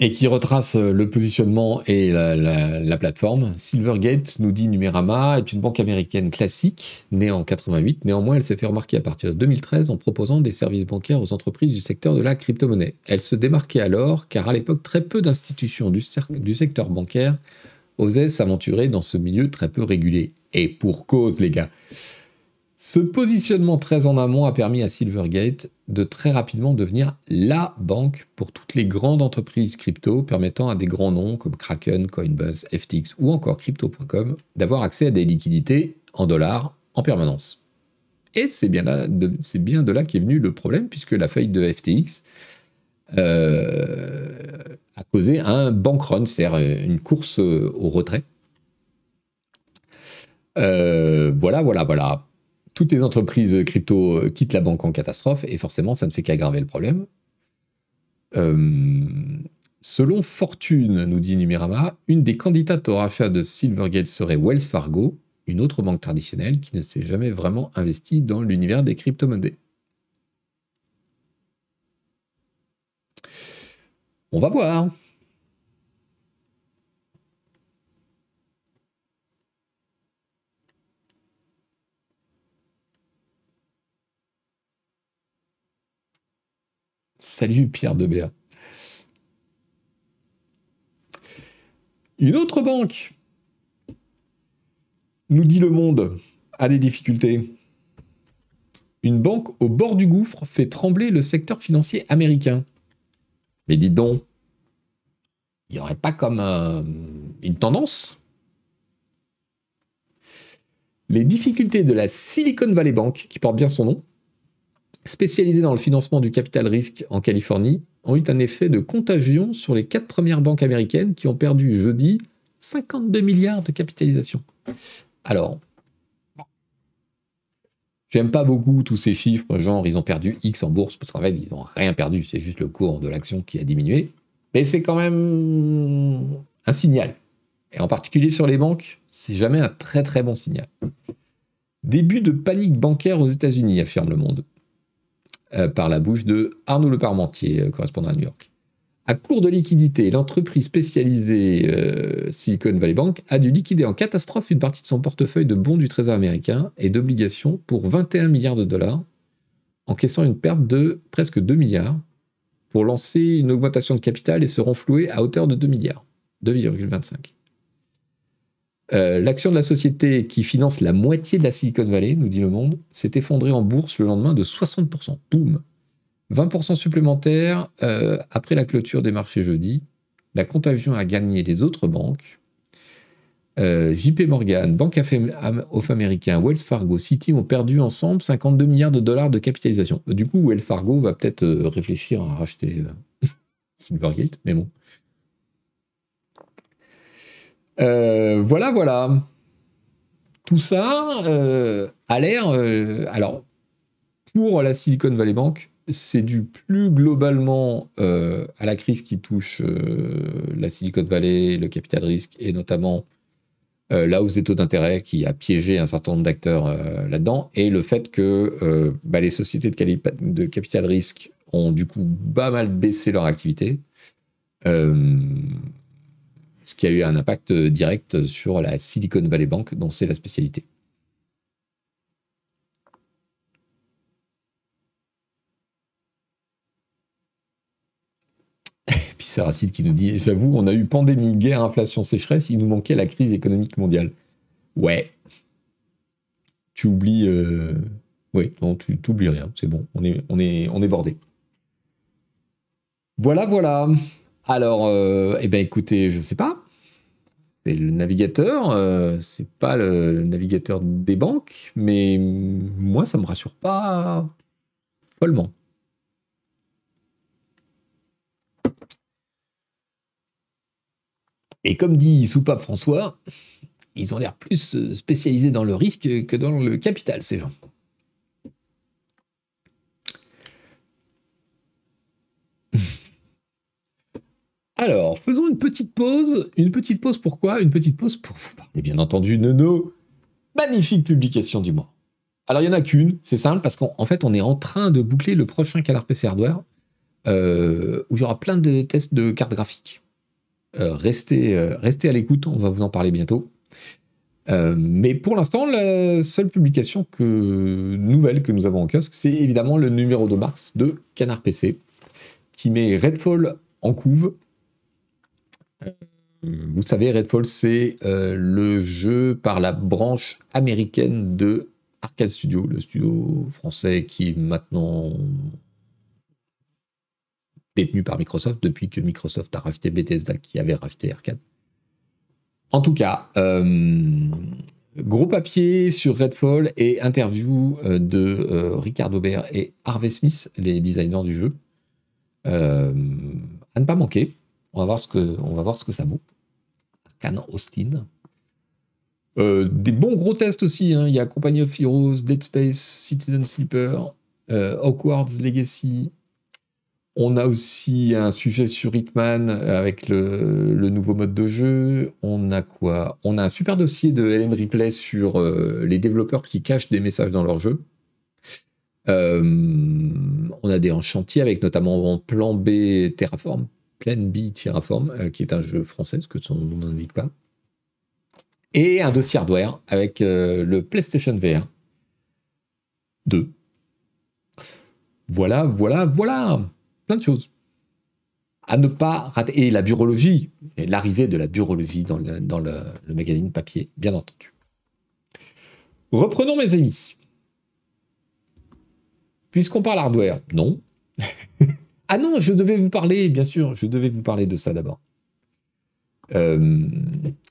et qui retrace euh, le positionnement et la, plateforme. Silvergate, nous dit Numérama, est une banque américaine classique, née en 88. Néanmoins, elle s'est fait remarquer à partir de 2013 en proposant des services bancaires aux entreprises du secteur de la crypto-monnaie. Elle se démarquait alors car à l'époque, très peu d'institutions du, du secteur bancaire osaient s'aventurer dans ce milieu très peu régulé. Et pour cause, les gars. Ce positionnement très en amont a permis à Silvergate de très rapidement devenir la banque pour toutes les grandes entreprises crypto, permettant à des grands noms comme Kraken, Coinbase, FTX ou encore Crypto.com d'avoir accès à des liquidités en dollars en permanence. Et c'est bien, de là qu'est venu le problème, puisque la faillite de FTX euh, a causé un bank run, c'est-à-dire une course au retrait. Euh, voilà, voilà, voilà toutes les entreprises crypto euh, quittent la banque en catastrophe et forcément, ça ne fait qu'aggraver le problème. Euh, selon Fortune, nous dit Numérama, une des candidates au rachat de Silvergate serait Wells Fargo, une autre banque traditionnelle qui ne s'est jamais vraiment investie dans l'univers des crypto-monnaies. On va voir. Salut Pierre Debert. Une autre banque, nous dit le monde, a des difficultés. Une banque au bord du gouffre fait trembler le secteur financier américain. Mais dites donc, il n'y aurait pas comme euh, une tendance? Les difficultés de la Silicon Valley Bank, qui porte bien son nom, spécialisés dans le financement du capital risque en Californie, ont eu un effet de contagion sur les quatre premières banques américaines qui ont perdu jeudi 52 milliards de capitalisation. Alors, J'aime pas beaucoup tous ces chiffres, genre ils ont perdu X en bourse, parce qu'en fait, ils n'ont rien perdu, c'est juste le cours de l'action qui a diminué. Mais c'est quand même un signal. Et en particulier sur les banques, c'est jamais un très très bon signal. Début de panique bancaire aux États-Unis, affirme le monde, euh, par la bouche de Arnaud Le Parmentier, euh, correspondant à New York. À court de liquidité, l'entreprise spécialisée euh, Silicon Valley Bank a dû liquider en catastrophe une partie de son portefeuille de bons du Trésor américain et d'obligations pour 21 milliards de dollars, encaissant une perte de presque 2 milliards pour lancer une augmentation de capital et se renflouer à hauteur de 2 milliards, 2,25. Euh, l'action de la société qui finance la moitié de la Silicon Valley, nous dit le monde, s'est effondrée en bourse le lendemain de 60%. Boum 20% supplémentaires euh, après la clôture des marchés jeudi. La contagion a gagné les autres banques. Euh, JP Morgan, Banque of America, Wells Fargo, Citi ont perdu ensemble 52 milliards de dollars de capitalisation. Du coup, Wells Fargo va peut-être réfléchir à racheter Silvergate, mais bon. Euh, voilà, voilà. Tout ça euh, a l'air. Euh, alors, pour la Silicon Valley Bank, c'est dû plus globalement à la crise qui touche la Silicon Valley, le capital risque et notamment la hausse des taux d'intérêt qui a piégé un certain nombre d'acteurs là-dedans, et le fait que bah, les sociétés de, de, capital risque ont du coup pas mal baissé leur activité ce qui a eu un impact direct sur la Silicon Valley Bank, dont c'est la spécialité. Puis c'est Racine qui nous dit J'avoue, on a eu pandémie, guerre, inflation, sécheresse, il nous manquait la crise économique mondiale. Ouais. Tu oublies. Euh, oui, non, tu n'oublies rien, c'est bon, on est, on, est, on est bordé. Voilà, voilà. Alors, euh, eh bien, écoutez, je ne sais pas. Le navigateur, euh, c'est pas le navigateur des banques, mais moi, ça me rassure pas follement. Et comme dit Soupape François, ils ont l'air plus spécialisés dans le risque que dans le capital, ces gens. Alors, faisons une petite pause. Une petite pause pourquoi Une petite pause pour vous parler bien entendu de nos magnifiques publications du mois. Alors, il n'y en a qu'une, c'est simple, parce qu'en fait, on est en train de boucler le prochain Canard PC Hardware, euh, où il y aura plein de tests de cartes graphiques. Euh, restez, euh, restez à l'écoute, on va vous en parler bientôt. mais pour l'instant, la seule publication nouvelle que nous avons en kiosque, c'est évidemment le numéro de mars de Canard PC, qui met Redfall en couve vous savez, Redfall, c'est euh, le jeu par la branche américaine de Arcade Studio, le studio français qui est maintenant détenu par Microsoft depuis que Microsoft a racheté Bethesda qui avait racheté Arcade. En tout cas, euh, gros papier sur Redfall et interview de Ricardo Aubert et Harvey Smith, les designers du jeu. à ne pas manquer. On va voir ce que, on va voir ce que ça vaut. Arcane Austin. Euh, des bons gros tests aussi. Hein. Il y a Company of Heroes, Dead Space, Citizen Sleeper, euh, Hogwarts Legacy. On a aussi un sujet sur Hitman avec le, nouveau mode de jeu. On a quoi? On a un super dossier de Helen Ripley sur euh, les développeurs qui cachent des messages dans leur jeu. on a des en chantier avec notamment Plan B Terraform, Plan B Terraform, euh, qui est un jeu français, ce que son nom n'indique pas. Et un dossier hardware avec euh, le PlayStation VR 2. Voilà, voilà, voilà. Plein de choses. À ne pas rater. Et la burologie, et l'arrivée de la burologie dans, dans le magazine papier, bien entendu. Reprenons mes amis. Puisqu'on parle hardware, non. Ah non, je devais vous parler, bien sûr, je devais vous parler de ça d'abord. Euh,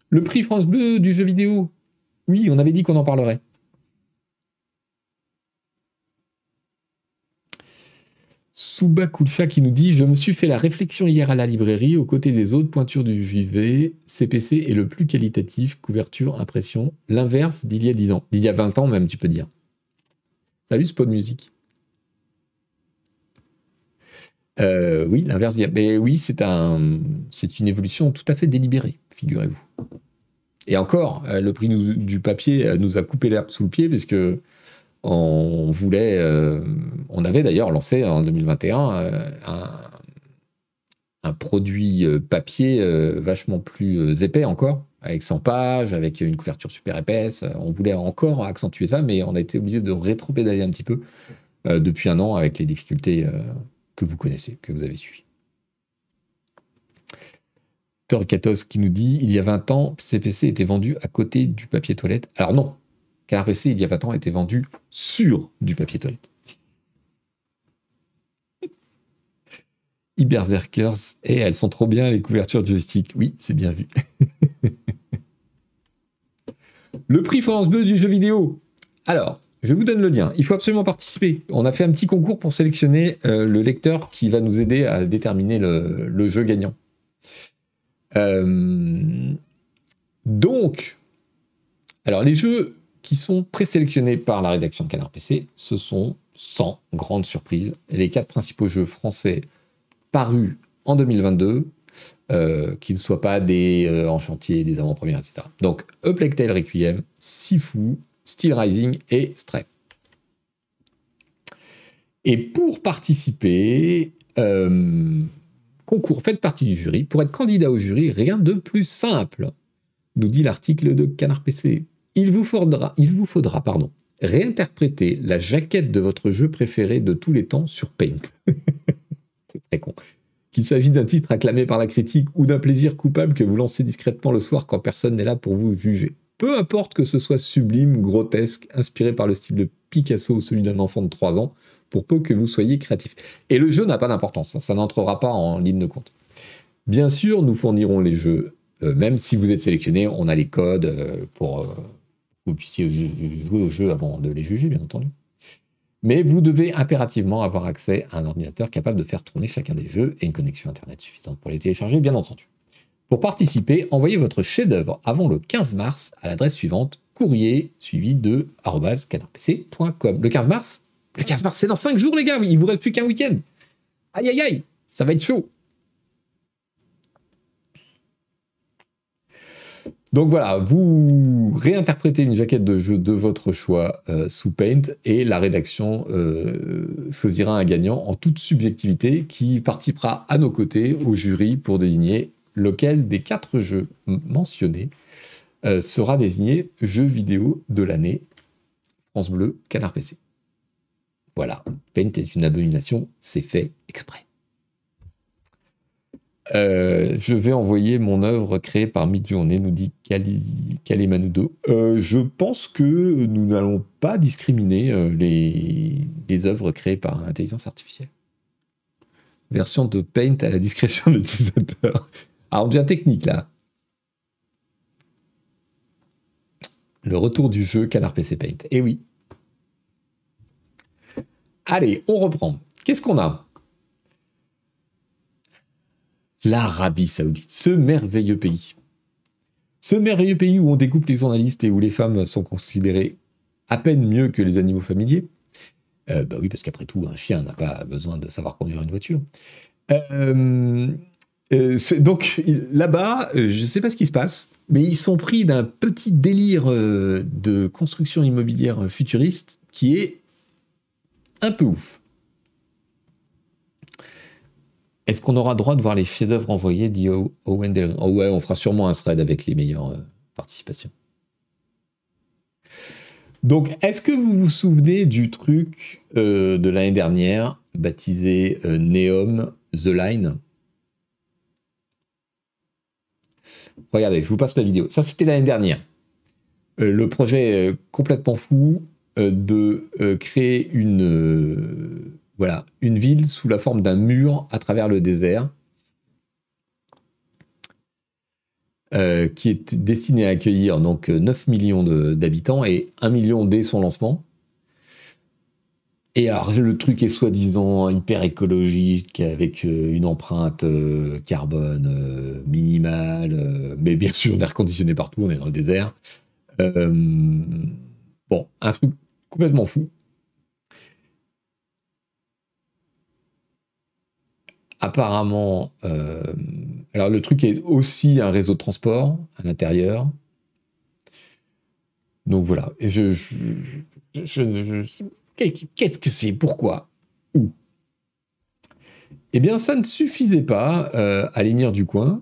le prix France Bleu du jeu vidéo. Oui, on avait dit qu'on en parlerait. Souba Kulcha qui nous dit Je me suis fait la réflexion hier à la librairie, aux côtés des autres pointures du JV, CPC est le plus qualitatif, couverture, impression, l'inverse d'il y a 10 ans. D'il y a 20 ans même, tu peux dire. Salut Spawn Music. Euh, oui, l'inverse. Mais oui, c'est un, c'est une évolution tout à fait délibérée, figurez-vous. Et encore, euh, le prix du papier euh, nous a coupé l'herbe sous le pied parce que on voulait, on avait d'ailleurs lancé en 2021 un, produit papier vachement plus épais encore, avec 100 pages, avec une couverture super épaisse. On voulait encore accentuer ça, mais on a été obligé de rétro-pédaler un petit peu depuis un an avec les difficultés que vous connaissez, que vous avez suivi. Torquatos qui nous dit il y a 20 ans, CPC était vendu à côté du papier toilette. Alors non, car PC il y a 20 ans était vendu sur du papier toilette. Iberzerkers, et elles sont trop bien les couvertures joystick. Oui, c'est bien vu. Le prix France Bleu du jeu vidéo. Alors, je vous donne le lien. Il faut absolument participer. On a fait un petit concours pour sélectionner euh, le lecteur qui va nous aider à déterminer le, jeu gagnant. Euh, donc, alors les jeux qui sont présélectionnés par la rédaction de Canard PC, ce sont sans grande surprise les quatre principaux jeux français parus en 2022, euh, qui ne soient pas des en chantier, des avant-premières, etc. Donc, Tale Requiem, Sifu, Steel Rising et Stray. Et pour participer, euh, concours, faites partie du jury. Pour être candidat au jury, rien de plus simple, nous dit l'article de Canard PC. Il vous faudra, pardon, réinterpréter la jaquette de votre jeu préféré de tous les temps sur Paint. C'est très con. Qu'il s'agisse d'un titre acclamé par la critique ou d'un plaisir coupable que vous lancez discrètement le soir quand personne n'est là pour vous juger. Peu importe que ce soit sublime, grotesque, inspiré par le style de Picasso ou celui d'un enfant de 3 ans, pour peu que vous soyez créatif. Et le jeu n'a pas d'importance, ça n'entrera pas en ligne de compte. Bien sûr, nous fournirons les jeux, euh, même si vous êtes sélectionné, on a les codes euh, pour euh, que vous puissiez jouer au jeu avant de les juger, bien entendu. Mais vous devez impérativement avoir accès à un ordinateur capable de faire tourner chacun des jeux et une connexion Internet suffisante pour les télécharger, bien entendu. Pour participer, envoyez votre chef-d'œuvre avant le 15 mars à l'adresse suivante courrier suivi de canardpc.com. Le 15 mars? Le 15 mars, c'est dans 5 jours, les gars. Il vous reste plus qu'un week-end. Aïe, aïe, aïe. Ça va être chaud. Donc voilà, vous réinterprétez une jaquette de jeu de votre choix euh, sous Paint et la rédaction euh, choisira un gagnant en toute subjectivité qui participera à nos côtés au jury pour désigner lequel des quatre jeux mentionnés euh, sera désigné jeu vidéo de l'année France Bleu Canard PC. Voilà, Paint est une abomination, c'est fait exprès. Euh, je vais envoyer mon œuvre créée par Midjourney, nous dit Kalimanudo. Euh, je pense que nous n'allons pas discriminer les, les œuvres créées par intelligence artificielle. Version de Paint à la discrétion de l'utilisateur. Ah, on devient technique là. Le retour du jeu Canard PC Paint. Eh oui. Allez, on reprend. Qu'est-ce qu'on a? L'Arabie Saoudite, ce merveilleux pays. Ce merveilleux pays où on découpe les journalistes et où les femmes sont considérées à peine mieux que les animaux familiers. Euh, bah oui, parce qu'après tout, un chien n'a pas besoin de savoir conduire une voiture. Euh, euh, donc là-bas, euh, je ne sais pas ce qui se passe, mais ils sont pris d'un petit délire euh, de construction immobilière futuriste qui est un peu ouf. Est-ce qu'on aura droit de voir les chefs-d'œuvre envoyés dit Owen Oh ouais, on fera sûrement un thread avec les meilleures participations. Donc, est-ce que vous vous souvenez du truc de l'année dernière, baptisé Neom The Line? Regardez, je vous passe la vidéo. Ça, c'était l'année dernière. Euh, le projet complètement fou euh, de euh, créer une, voilà, une ville sous la forme d'un mur à travers le désert. qui est destiné à accueillir donc 9 millions d'habitants et 1 million dès son lancement. Et alors, le truc est soi-disant hyper écologique, avec euh, une empreinte euh, carbone euh, minimale, mais bien sûr, on est reconditionné partout, on est dans le désert. Bon, un truc complètement fou. Apparemment, alors le truc est aussi un réseau de transport à l'intérieur. Donc voilà, je, je, je, je qu'est-ce que c'est? Pourquoi? Où? Eh bien, ça ne suffisait pas euh, à l'émir du coin,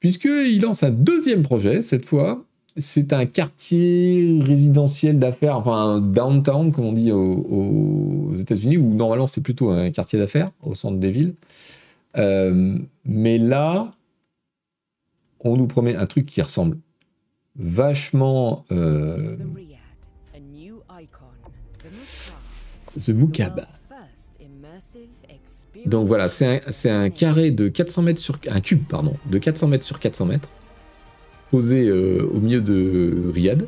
puisqu'il lance un deuxième projet, cette fois. C'est un quartier résidentiel d'affaires, enfin un downtown, comme on dit aux, États-Unis, où normalement c'est plutôt un quartier d'affaires au centre des villes. Euh, mais là, on nous promet un truc qui ressemble vachement. Euh, The Mukab. Donc voilà, c'est un, carré de 400 mètres sur un cube pardon, de 400 mètres sur 400 mètres, posé euh, au milieu de Riyad,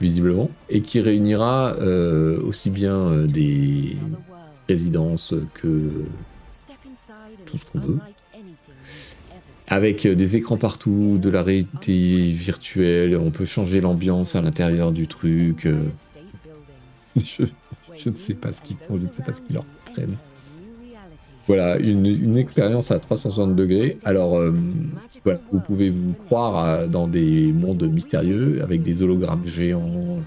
visiblement, et qui réunira euh, aussi bien euh, des résidences que tout ce qu'on veut, avec des écrans partout, de la réalité virtuelle, on peut changer l'ambiance à l'intérieur du truc. ne sais pas ce qu'ils font, je ne sais pas ce qu'ils leur prennent. Voilà, une, expérience à 360 degrés. Alors, euh, voilà, vous pouvez vous croire dans des mondes mystérieux avec des hologrammes géants.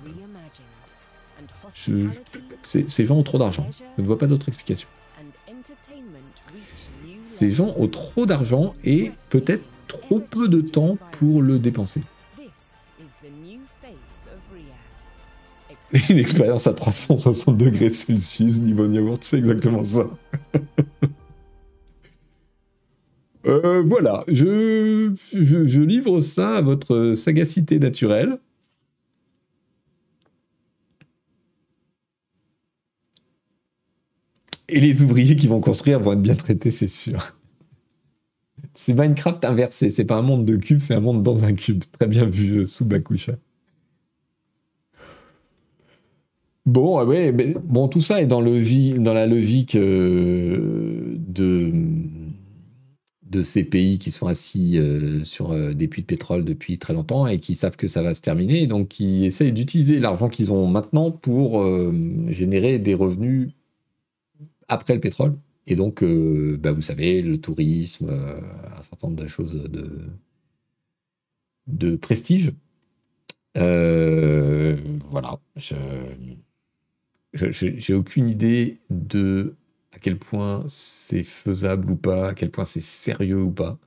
ces gens ont trop d'argent. Je ne vois pas d'autre explication. Ces gens ont trop d'argent et peut-être trop peu de temps pour le dépenser. Une expérience à 360 degrés Celsius, niveau yaourt, c'est exactement ça. Euh, voilà, je, je, livre ça à votre sagacité naturelle. Et les ouvriers qui vont construire vont être bien traités, c'est sûr. C'est Minecraft inversé, c'est pas un monde de cubes, c'est un monde dans un cube. Très bien vu euh, sous Bakusha. Bon, bon, tout ça est dans, la logique euh, de, ces pays qui sont assis euh, sur euh, des puits de pétrole depuis très longtemps et qui savent que ça va se terminer, donc qui essayent d'utiliser l'argent qu'ils ont maintenant pour générer des revenus après le pétrole. Et donc, bah, vous savez, le tourisme, un certain nombre de choses de, prestige. voilà. J'ai aucune idée de à quel point c'est faisable ou pas, à quel point c'est sérieux ou pas.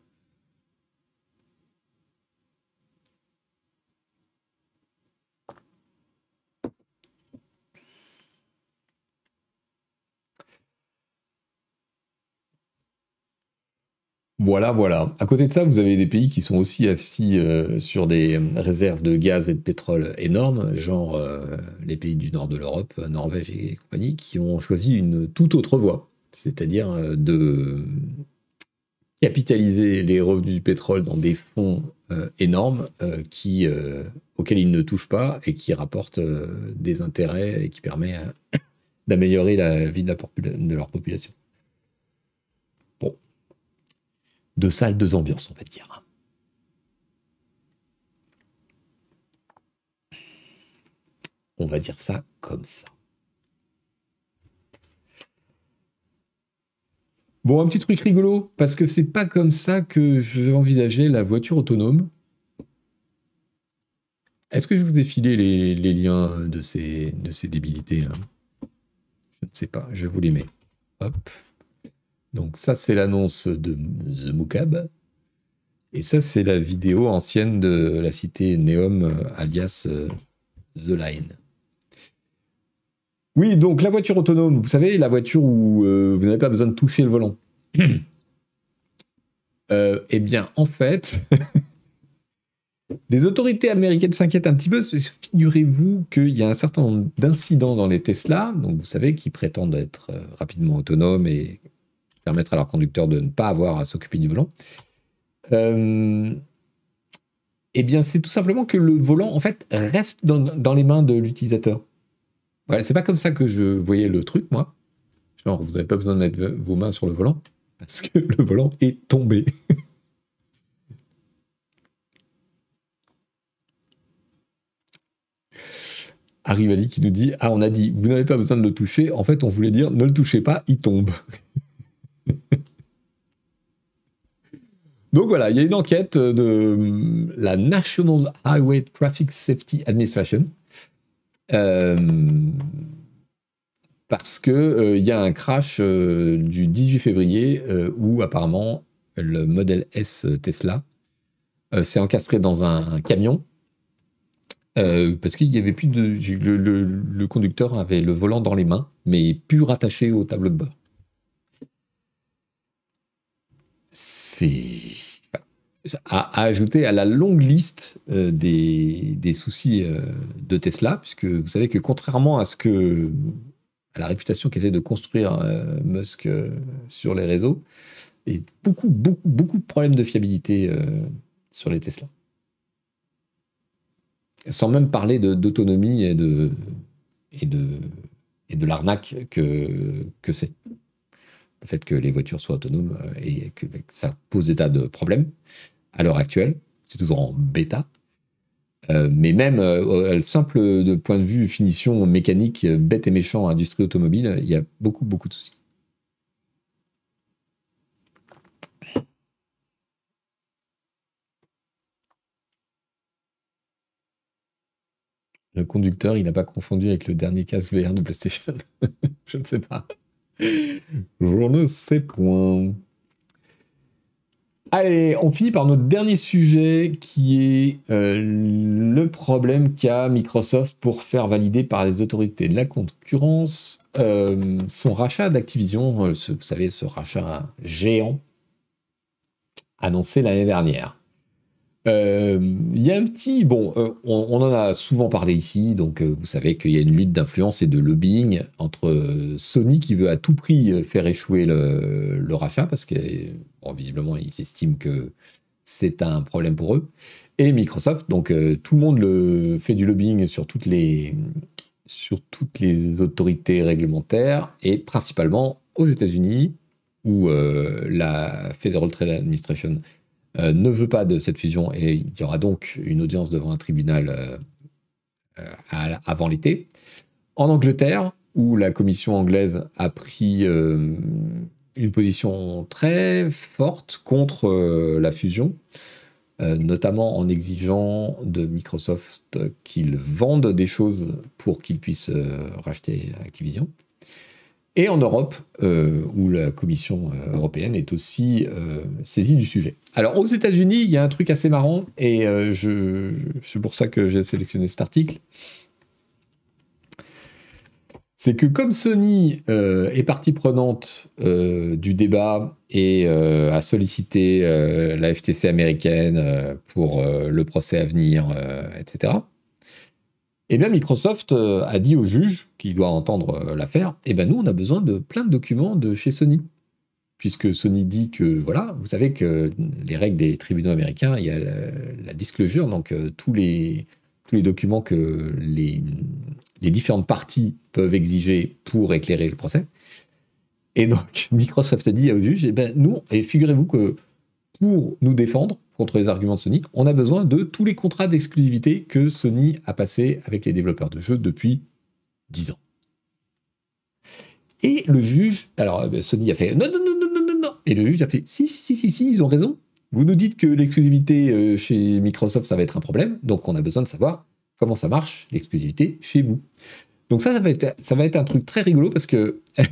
Voilà, voilà. À côté de ça, vous avez des pays qui sont aussi assis euh, sur des réserves de gaz et de pétrole énormes, genre euh, les pays du nord de l'Europe, Norvège et compagnie, qui ont choisi une toute autre voie, c'est-à-dire euh, de capitaliser les revenus du pétrole dans des fonds énormes auxquels ils ne touchent pas et qui rapportent des intérêts et qui permettent d'améliorer la vie de leur population. De salles, de ambiances, on va dire. On va dire ça comme ça. Bon, un petit truc rigolo, parce que c'est pas comme ça que je envisageais la voiture autonome. Est-ce que je vous ai filé les, liens de ces, débilités Je ne sais pas, je vous les mets. Hop. Donc ça, c'est l'annonce de The Mukab. Et ça, c'est la vidéo ancienne de la cité Neom, euh, alias euh, The Line. Oui, donc la voiture autonome, vous savez, la voiture où euh, vous n'avez pas besoin de toucher le volant. eh bien, en fait, les autorités américaines s'inquiètent un petit peu. Figurez-vous qu'il y a un certain nombre d'incidents dans les Tesla, donc vous savez, qui prétendent être rapidement autonomes et permettre à leur conducteur de ne pas avoir à s'occuper du volant. Euh, eh bien, c'est tout simplement que le volant, en fait, reste dans, les mains de l'utilisateur. Voilà, c'est pas comme ça que je voyais le truc, moi. Genre, vous n'avez pas besoin de mettre vos mains sur le volant, parce que le volant est tombé. Arrivali qui nous dit Ah, on a dit, vous n'avez pas besoin de le toucher. En fait, on voulait dire ne le touchez pas, il tombe. Donc voilà, il y a une enquête de la National Highway Traffic Safety Administration. Euh, parce qu'il euh, y a un crash euh, du 18 février où apparemment le modèle S Tesla s'est encastré dans un, camion. parce qu'il y avait plus de. Le, conducteur avait le volant dans les mains, mais plus rattaché au tableau de bord. C'est. À, ajouter à la longue liste euh, des, soucis euh, de Tesla, puisque vous savez que contrairement à ce que. à la réputation qu'essaie de construire Musk sur les réseaux, il y a beaucoup, beaucoup, beaucoup de problèmes de fiabilité sur les Tesla sans même parler d'autonomie et de, et de, l'arnaque que, que c'est. Le fait que les voitures soient autonomes euh, et que ça pose des tas de problèmes à l'heure actuelle. C'est toujours en bêta. Euh, mais même euh, simple de point de vue finition mécanique, bête et méchant, industrie automobile, il y a beaucoup, beaucoup de soucis. Le conducteur, il n'a pas confondu avec le dernier casque VR de PlayStation. Je ne sais pas. Je ne sais point. Allez, on finit par notre dernier sujet qui est euh, le problème qu'a Microsoft pour faire valider par les autorités de la concurrence euh, son rachat d'Activision, euh, vous savez, ce rachat géant annoncé l'année dernière. Euh, il y a un petit, bon, euh, on, en a souvent parlé ici, donc euh, vous savez qu'il y a une lutte d'influence et de lobbying entre Sony qui veut à tout prix faire échouer le, rachat parce que visiblement ils s'estiment que c'est un problème pour eux, et Microsoft, donc tout le monde le, fait du lobbying sur toutes les sur toutes les autorités réglementaires et principalement aux États-Unis où la Federal Trade Administration ne veut pas de cette fusion et il y aura donc une audience devant un tribunal euh, euh, avant l'été. En Angleterre, où la commission anglaise a pris une position très forte contre la fusion, notamment en exigeant de Microsoft qu'ils vendent des choses pour qu'ils puissent racheter Activision. Et en Europe, euh, où la Commission euh, européenne est aussi euh, saisie du sujet. Alors aux États-Unis, il y a un truc assez marrant, et je, c'est pour ça que j'ai sélectionné cet article. C'est que comme Sony est partie prenante du débat et a sollicité la FTC américaine pour le procès à venir, etc., eh bien, Microsoft euh, a dit au juge, qui doit entendre euh, l'affaire, eh bien, nous, on a besoin de plein de documents de chez Sony. Puisque Sony dit que, voilà, vous savez que les règles des tribunaux américains, il y a la, disclosure, donc euh, tous, les, tous les documents que les, les différentes parties peuvent exiger pour éclairer le procès. Et donc, Microsoft a dit au juge, eh ben, nous, et figurez-vous que pour nous défendre, contre les arguments de Sony, on a besoin de tous les contrats d'exclusivité que Sony a passés avec les développeurs de jeux depuis 10 ans. Et le juge, alors euh, Sony a fait non, non, non, non, non, non, non. Et le juge a fait si, si, si, si, si, ils ont raison. Vous nous dites que l'exclusivité euh, chez Microsoft, ça va être un problème. Donc on a besoin de savoir comment ça marche, l'exclusivité chez vous. Donc ça, ça va être, ça va être un truc très rigolo parce que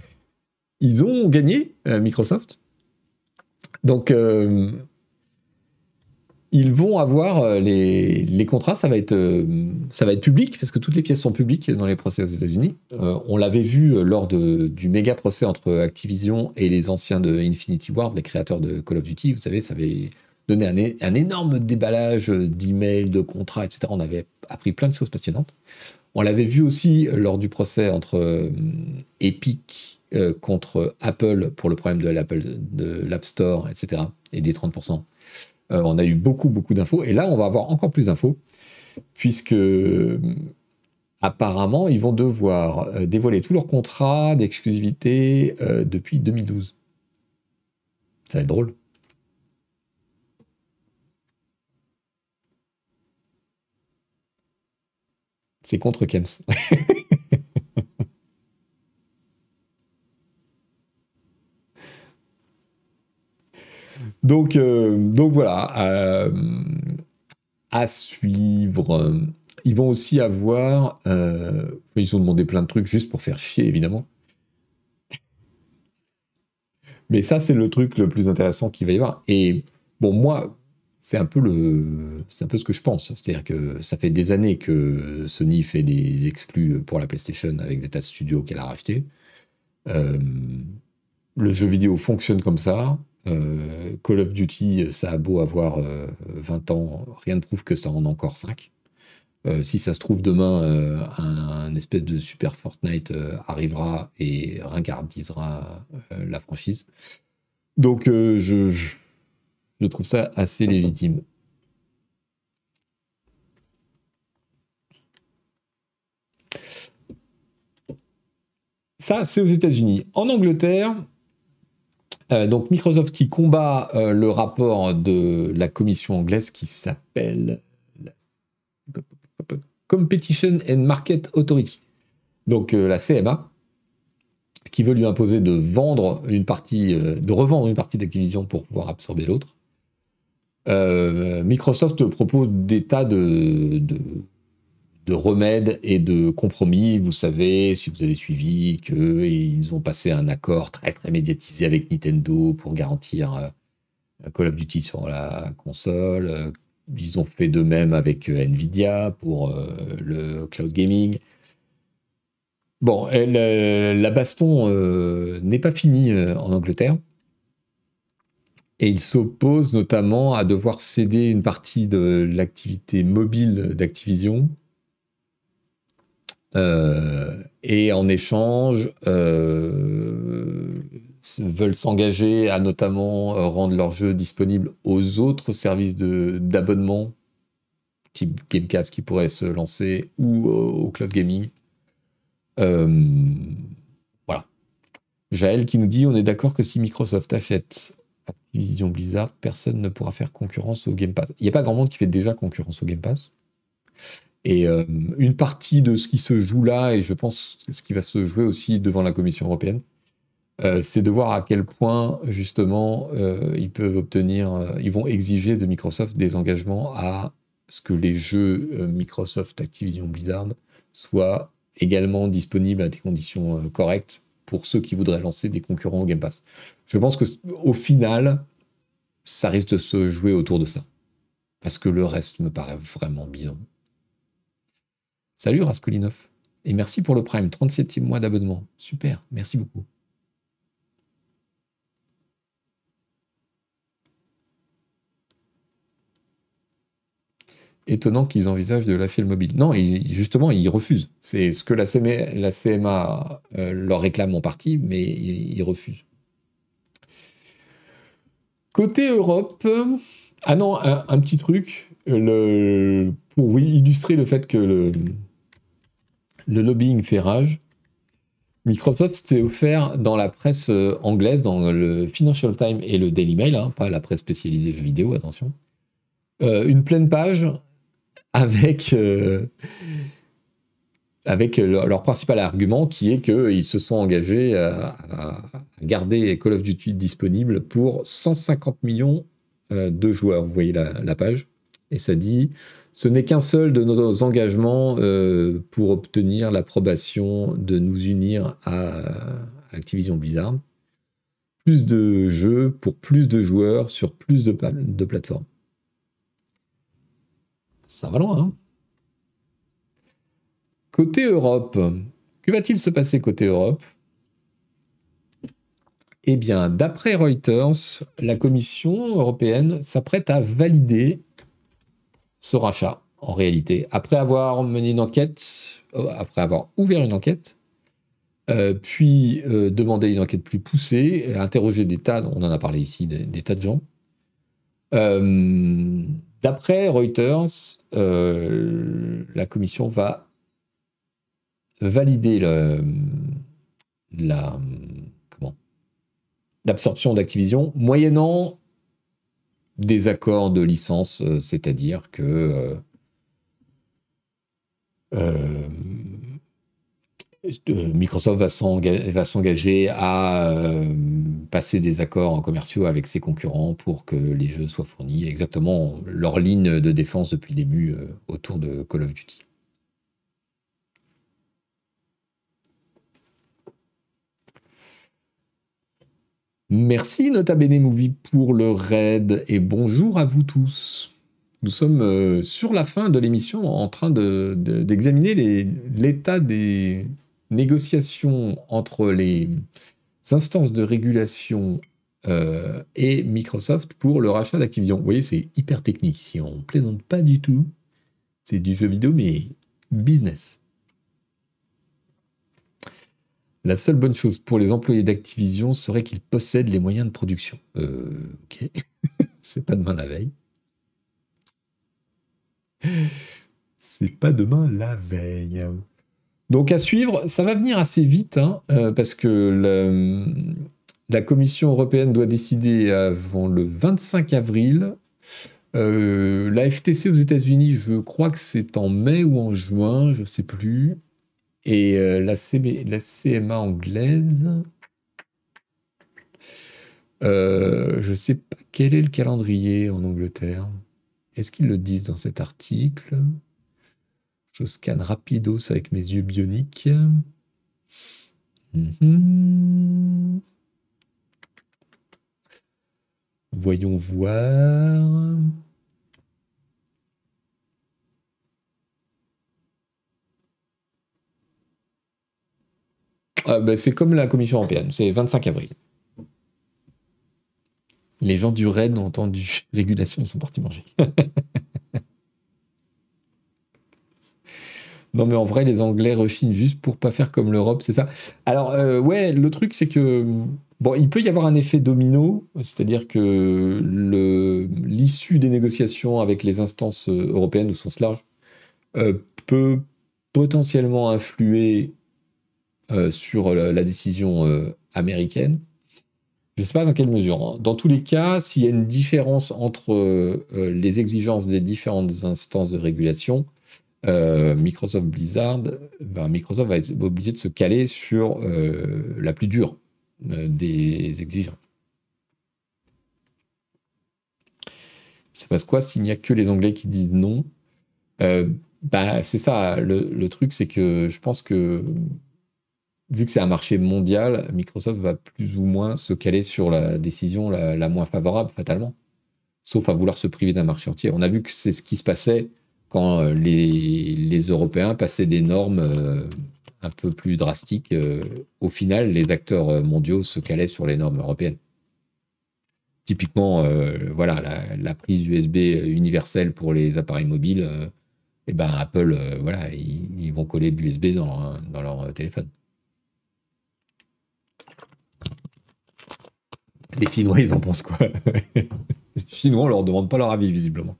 ils ont gagné, euh, Microsoft. Donc, ils vont avoir euh, les, contrats, ça va, être, euh, ça va être public, parce que toutes les pièces sont publiques dans les procès aux États-Unis. Euh, on l'avait vu lors du méga procès entre Activision et les anciens de Infinity Ward, les créateurs de Call of Duty. Vous savez, ça avait donné un, un énorme déballage d'emails, de contrats, etc. On avait appris plein de choses passionnantes. On l'avait vu aussi lors du procès entre Epic contre Apple pour le problème de l'Apple, de l'App Store, etc. et des 30%. Euh, on a eu beaucoup, beaucoup d'infos. Et là, on va avoir encore plus d'infos, puisque apparemment, ils vont devoir euh, dévoiler tous leurs contrats d'exclusivité euh, depuis 2012. Ça va être drôle. C'est contre Kems. Donc, donc voilà, à suivre. Ils vont aussi avoir, ils ont demandé plein de trucs juste pour faire chier évidemment. Mais ça, c'est le truc le plus intéressant qu'il va y avoir. Et bon, moi, c'est un peu un peu ce que je pense. C'est-à-dire que ça fait des années que Sony fait des exclus pour la PlayStation avec des tas de studios qu'elle a rachetés. Euh, le jeu vidéo fonctionne comme ça. Euh, Call of Duty, ça a beau avoir 20 euh, ans, rien ne prouve que ça en a encore 5. si ça se trouve demain, un, espèce de super Fortnite arrivera et ringardisera la franchise. Donc je trouve ça assez légitime. Ça, c'est aux États-Unis. En Angleterre, euh, donc Microsoft qui combat euh, le rapport de la commission anglaise qui s'appelle Competition and Market Authority, donc euh, la CMA, qui veut lui imposer de vendre une partie, de revendre une partie d'Activision pour pouvoir absorber l'autre. Microsoft propose des tas de, remèdes et de compromis. Vous savez, si vous avez suivi, qu'ils ont passé un accord très très médiatisé avec Nintendo pour garantir euh, Call of Duty sur la console. Ils ont fait de même avec Nvidia pour euh, le cloud gaming. Bon, la baston n'est pas finie en Angleterre. Et il s'oppose notamment à devoir céder une partie de l'activité mobile d'Activision. Euh, et en échange, euh, veulent s'engager à notamment euh, rendre leurs jeux disponibles aux autres services d'abonnement, type Gamecast qui pourrait se lancer, ou au, cloud gaming. voilà. Jaël qui nous dit on est d'accord que si Microsoft achète Activision Blizzard, personne ne pourra faire concurrence au Game Pass. Il n'y a pas grand monde qui fait déjà concurrence au Game Pass. Et euh, une partie de ce qui se joue là, et je pense ce qui va se jouer aussi devant la Commission européenne, euh, c'est de voir à quel point justement euh, ils peuvent obtenir, ils vont exiger de Microsoft des engagements à ce que les jeux Microsoft Activision Blizzard soient également disponibles à des conditions correctes pour ceux qui voudraient lancer des concurrents au Game Pass. Je pense que au final, ça risque de se jouer autour de ça. Parce que le reste me paraît vraiment bidon. Salut Raskolinov. Et merci pour le Prime, 37e mois d'abonnement. Super, merci beaucoup. étonnant qu'ils envisagent de lâcher le mobile. Non, justement, ils refusent. C'est ce que la CMA, euh, leur réclame en partie, mais ils, refusent. Côté Europe, ah non, un, petit truc, pour illustrer le fait que le lobbying fait rage, Microsoft s'est offert dans la presse euh, anglaise, dans le Financial Times et le Daily Mail, hein, pas la presse spécialisée jeux vidéo, attention, euh, une pleine page avec, euh, leur, principal argument qui est qu'ils se sont engagés à, garder Call of Duty disponible pour 150 millions de joueurs. Vous voyez la, page. Et ça dit, ce n'est qu'un seul de nos engagements euh, pour obtenir l'approbation de nous unir à Activision Blizzard. Plus de jeux pour plus de joueurs sur plus de plateformes. Ça va loin. Hein côté Europe, que va-t-il se passer côté Europe? Eh bien, d'après Reuters, la Commission européenne s'apprête à valider ce rachat, en réalité, après avoir mené une enquête, euh, après avoir ouvert une enquête, euh, puis euh, demandé une enquête plus poussée, interroger des tas, on en a parlé ici, des, tas de gens. D'après Reuters, euh, la commission va valider la, l'absorption d'Activision moyennant des accords de licence, euh, c'est-à-dire que euh, Microsoft va s'engager à passer des accords commerciaux avec ses concurrents pour que les jeux soient fournis. Exactement leur ligne de défense depuis le début euh, autour de Call of Duty. Merci Nota Bene Movie pour le raid et bonjour à vous tous. Nous sommes euh, sur la fin de l'émission en train d'examiner l'état des négociations entre les instances de régulation euh, et Microsoft pour le rachat d'Activision. Vous voyez, c'est hyper technique ici, on ne plaisante pas du tout. C'est du jeu vidéo, mais business. La seule bonne chose pour les employés d'Activision serait qu'ils possèdent les moyens de production. Euh, ok. C'est pas demain la veille. C'est pas demain la veille. Donc à suivre, ça va venir assez vite, hein, euh, parce que la, Commission européenne doit décider avant le 25 avril. Euh, la FTC aux États-Unis, je crois que c'est en mai ou en juin, je ne sais plus. Et euh, la, CMA anglaise, euh, je ne sais pas quel est le calendrier en Angleterre. Est-ce qu'ils le disent dans cet article? Je scanne rapidos avec mes yeux bioniques. Mhm. Voyons voir. Ah, bah, c'est comme la Commission européenne, c'est 25 avril. Les gens du RAID ont entendu régulation, ils sont partis manger. non, mais en vrai, les Anglais rechinent juste pour pas faire comme l'Europe, c'est ça? Alors, euh, ouais, le truc, c'est que. Bon, il peut y avoir un effet domino, c'est-à-dire que l'issue des négociations avec les instances européennes au sens large euh, peut potentiellement influer euh, sur la, décision euh, américaine. Je ne sais pas dans quelle mesure. Hein. Dans tous les cas, s'il y a une différence entre euh, les exigences des différentes instances de régulation, Microsoft Blizzard, ben, Microsoft va être obligé de se caler sur la plus dure des exigences. Il se passe quoi s'il n'y a que les Anglais qui disent non? Bah, C'est ça, le truc, c'est que je pense que vu que c'est un marché mondial, Microsoft va plus ou moins se caler sur la décision la, moins favorable, fatalement. Sauf à vouloir se priver d'un marché entier. On a vu que c'est ce qui se passait quand euh, les, Européens passaient des normes euh, un peu plus drastiques. Euh, au final, les acteurs mondiaux se calaient sur les normes européennes. Typiquement, voilà, la, prise USB universelle pour les appareils mobiles, et eh ben Apple, voilà, ils, vont coller de l'USB dans dans leur téléphone. Les Chinois, ils en pensent quoi Les Chinois, on leur demande pas leur avis, visiblement.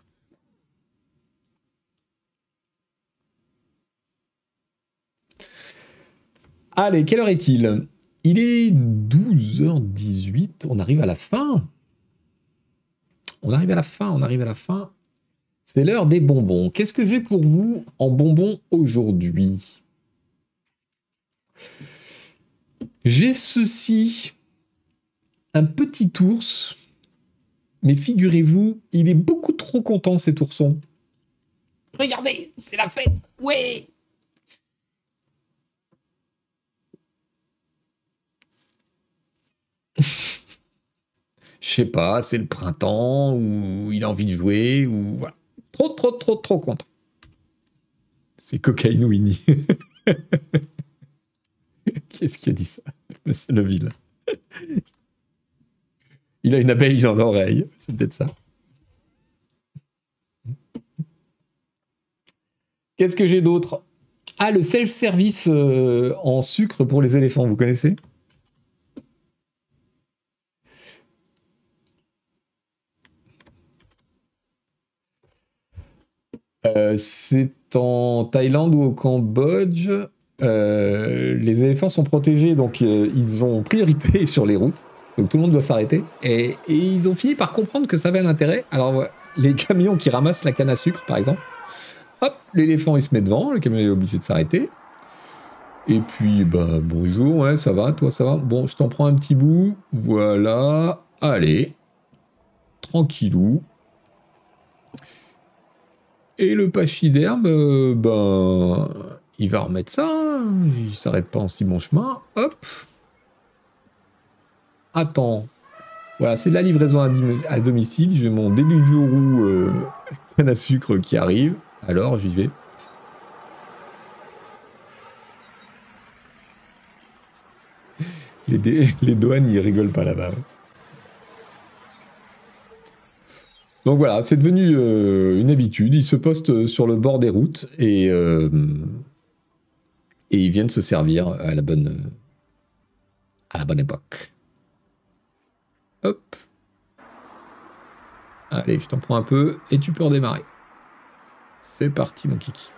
Allez, quelle heure est-il? Il est 12h18, on arrive à la fin. On arrive à la fin, on arrive à la fin. C'est l'heure des bonbons. Qu'est-ce que j'ai pour vous en bonbons aujourd'hui? J'ai ceci un petit ours, mais figurez-vous, il est beaucoup trop content cet ourson. Regardez, c'est la fête, ouais Je sais pas, c'est le printemps, ou il a envie de jouer, ou voilà. Trop, trop, trop, trop content. C'est Cocaine Winnie. Qu'est-ce qui a dit ça? C'est le vilain. Il a une abeille dans l'oreille. C'est peut-être ça. Qu'est-ce que j'ai d'autre? Ah, le self-service euh, en sucre pour les éléphants, vous connaissez? Euh, C'est en Thaïlande ou au Cambodge. Euh, les éléphants sont protégés, donc ils ont priorité sur les routes. Donc tout le monde doit s'arrêter. Et, ils ont fini par comprendre que ça avait un intérêt. Alors les camions qui ramassent la canne à sucre, par exemple, hop, l'éléphant il se met devant, le camion est obligé de s'arrêter. Et puis, bah, bonjour, ouais, ça va, toi, ça va Bon, je t'en prends un petit bout. Voilà. Allez. Tranquillou. Et le pachyderme, euh, ben, il va remettre ça. Hein. Il s'arrête pas en si bon chemin. Hop. Attends. Voilà, c'est la livraison à, domicile. J'ai mon début de roue euh, à sucre qui arrive. Alors, j'y vais. Les, douanes, ils rigolent pas là-bas. Donc voilà, c'est devenu euh, une habitude. Ils se postent sur le bord des routes et, euh, et ils viennent se servir à la bonne, à la bonne époque. Allez, je t'en prends un peu et tu peux redémarrer. C'est parti, mon kiki.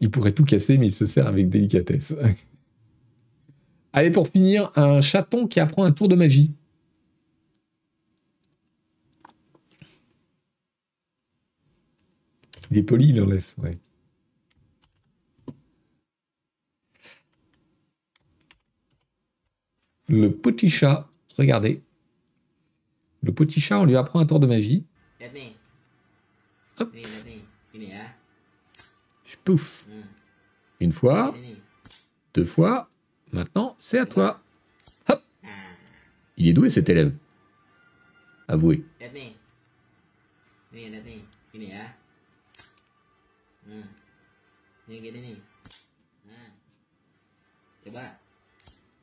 Il pourrait tout casser, mais il se sert avec délicatesse. Allez, pour finir, un chaton qui apprend un tour de magie. Il est poli, il en laisse, ouais. Le petit chat, regardez. Le petit chat, on lui apprend un tour de magie. Hop. Je pouf. Une fois, deux fois. Maintenant, c'est à toi. Hop. Il est doué cet élève. Avouez.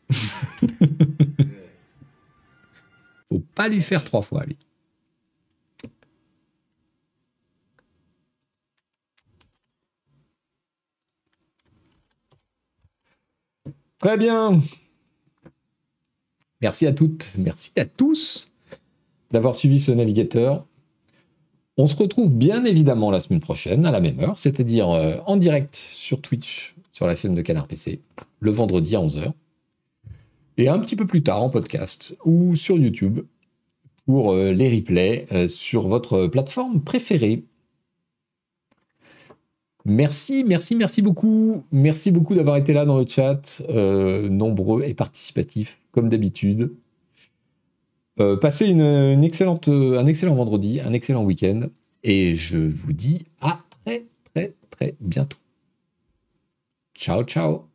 Faut pas lui faire trois fois, lui. Très bien. Merci à toutes, merci à tous d'avoir suivi ce navigateur. On se retrouve bien évidemment la semaine prochaine à la même heure, c'est-à-dire euh, en direct sur Twitch, sur la chaîne de Canard PC, le vendredi à 11h et un petit peu plus tard en podcast ou sur YouTube pour euh, les replays euh, sur votre plateforme préférée. Merci, merci, merci beaucoup. Merci beaucoup d'avoir été là dans le chat, euh, nombreux et participatifs, comme d'habitude. passez une, excellente, un excellent vendredi, un excellent week-end, et je vous dis à très, très, très bientôt. Ciao, ciao